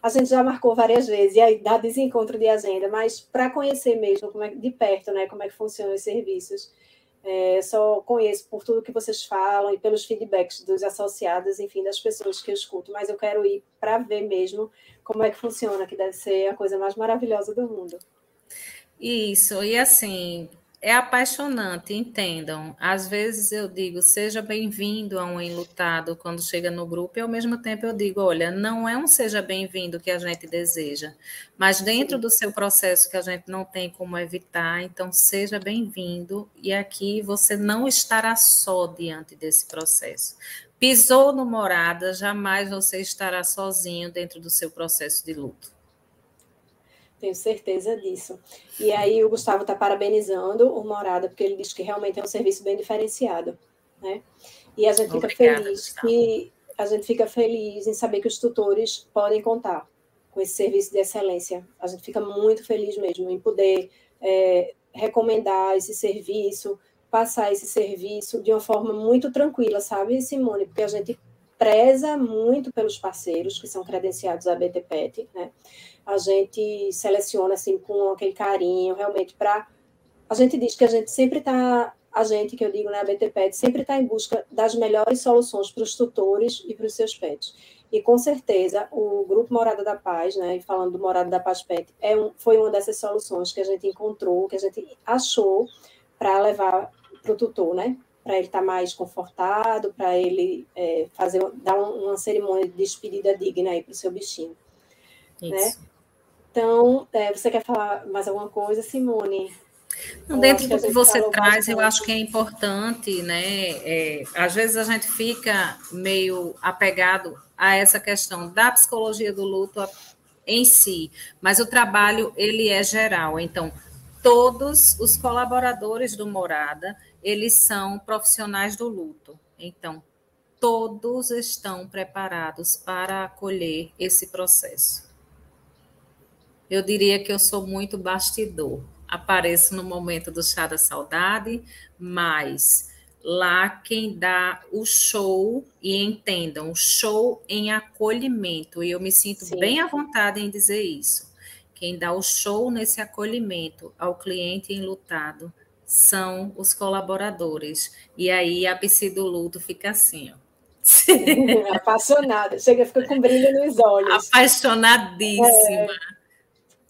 A gente já marcou várias vezes, e aí dá desencontro de agenda, mas para conhecer mesmo como é, de perto, né, como é que funcionam os serviços, é, só conheço por tudo que vocês falam e pelos feedbacks dos associados, enfim, das pessoas que eu escuto, mas eu quero ir para ver mesmo como é que funciona, que deve ser a coisa mais maravilhosa do mundo. Isso, e assim, é apaixonante, entendam. Às vezes eu digo, seja bem-vindo a um enlutado quando chega no grupo, e ao mesmo tempo eu digo, olha, não é um seja bem-vindo que a gente deseja, mas dentro do seu processo que a gente não tem como evitar, então seja bem-vindo, e aqui você não estará só diante desse processo. Pisou no morada, jamais você estará sozinho dentro do seu processo de luto. Tenho certeza disso. E aí o Gustavo está parabenizando o Morada, porque ele diz que realmente é um serviço bem diferenciado. Né? E a gente fica Obrigada, feliz que a gente fica feliz em saber que os tutores podem contar com esse serviço de excelência. A gente fica muito feliz mesmo em poder é, recomendar esse serviço, passar esse serviço de uma forma muito tranquila, sabe, Simone? Porque a gente preza muito pelos parceiros que são credenciados à BTPET, né? A gente seleciona assim com aquele carinho, realmente para a gente diz que a gente sempre está a gente que eu digo na né, BTPET sempre está em busca das melhores soluções para os tutores e para os seus pets. E com certeza o grupo Morada da Paz, né, falando do Morada da Paz Pet, é um, foi uma dessas soluções que a gente encontrou, que a gente achou para levar para o tutor, né? para ele estar tá mais confortado, para ele é, fazer dar uma cerimônia de despedida digna aí para o seu bichinho. Né? Isso. Né? Então, é, você quer falar mais alguma coisa, Simone? Dentro do que, que você traz, eu acho que é importante, né? É, às vezes a gente fica meio apegado a essa questão da psicologia do luto em si, mas o trabalho ele é geral. Então, todos os colaboradores do Morada eles são profissionais do luto. Então, todos estão preparados para acolher esse processo. Eu diria que eu sou muito bastidor. Apareço no momento do chá da saudade, mas lá quem dá o show, e entendam, o show em acolhimento, e eu me sinto Sim. bem à vontade em dizer isso. Quem dá o show nesse acolhimento ao cliente enlutado são os colaboradores. E aí a psi do luto fica assim, ó. *laughs* Apaixonada. Chega, fica com brilho nos olhos. Apaixonadíssima. É,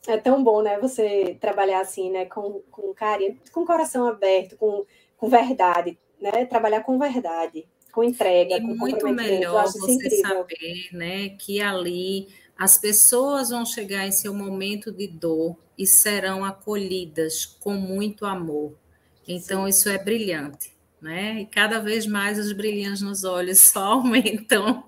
é, tão bom, né? Você trabalhar assim, né? Com, com carinho, com o coração aberto, com, com verdade, né? Trabalhar com verdade, com entrega, é muito melhor você saber, né? Que ali as pessoas vão chegar em seu momento de dor e serão acolhidas com muito amor. Então, Sim. isso é brilhante, né? E cada vez mais os brilhantes nos olhos *laughs* só aumentam.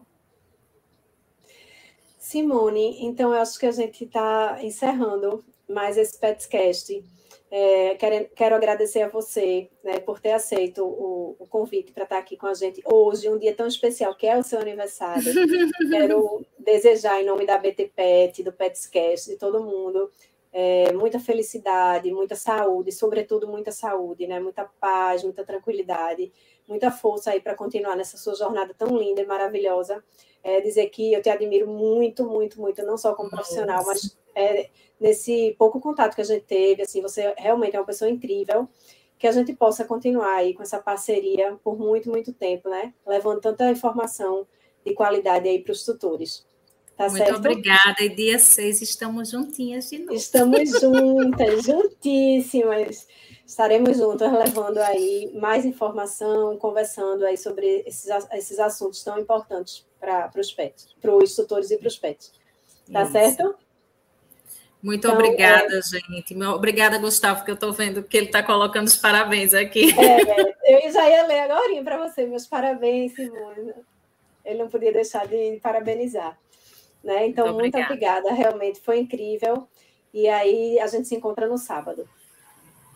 Simone, então eu acho que a gente está encerrando mais esse Petscast. É, quero, quero, agradecer a você né, por ter aceito o, o convite para estar aqui com a gente hoje, um dia tão especial que é o seu aniversário. *laughs* quero desejar, em nome da BT Pet, do Petscast, de todo mundo, é, muita felicidade, muita saúde, sobretudo muita saúde, né? muita paz, muita tranquilidade, muita força aí para continuar nessa sua jornada tão linda e maravilhosa. É, dizer que eu te admiro muito, muito, muito, não só como profissional, mas é, nesse pouco contato que a gente teve, assim, você realmente é uma pessoa incrível, que a gente possa continuar aí com essa parceria por muito, muito tempo, né? Levando tanta informação de qualidade aí para os tutores. Tá muito certo? obrigada. E dia 6 estamos juntinhas de novo. Estamos *laughs* juntas, juntíssimas. Estaremos juntas levando aí mais informação, conversando aí sobre esses, esses assuntos tão importantes para os pets, para os tutores e para os pets. Tá Isso. certo? Muito então, obrigada, é... gente. Obrigada, Gustavo, que eu estou vendo que ele está colocando os parabéns aqui. É, eu já ia ler agora para você, meus parabéns, Simone. Ele não podia deixar de parabenizar. Né? Então, muito, muito obrigada. Realmente foi incrível. E aí a gente se encontra no sábado.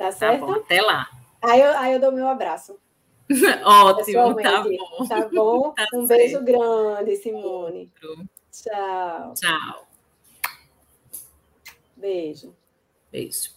Tá certo? Tá bom, até lá. Aí eu, aí eu dou meu abraço. *laughs* Ótimo, tá bom. Tá bom? *laughs* Tá um certo. beijo grande, Simone. Outro. Tchau. Tchau. Beijo. Beijo.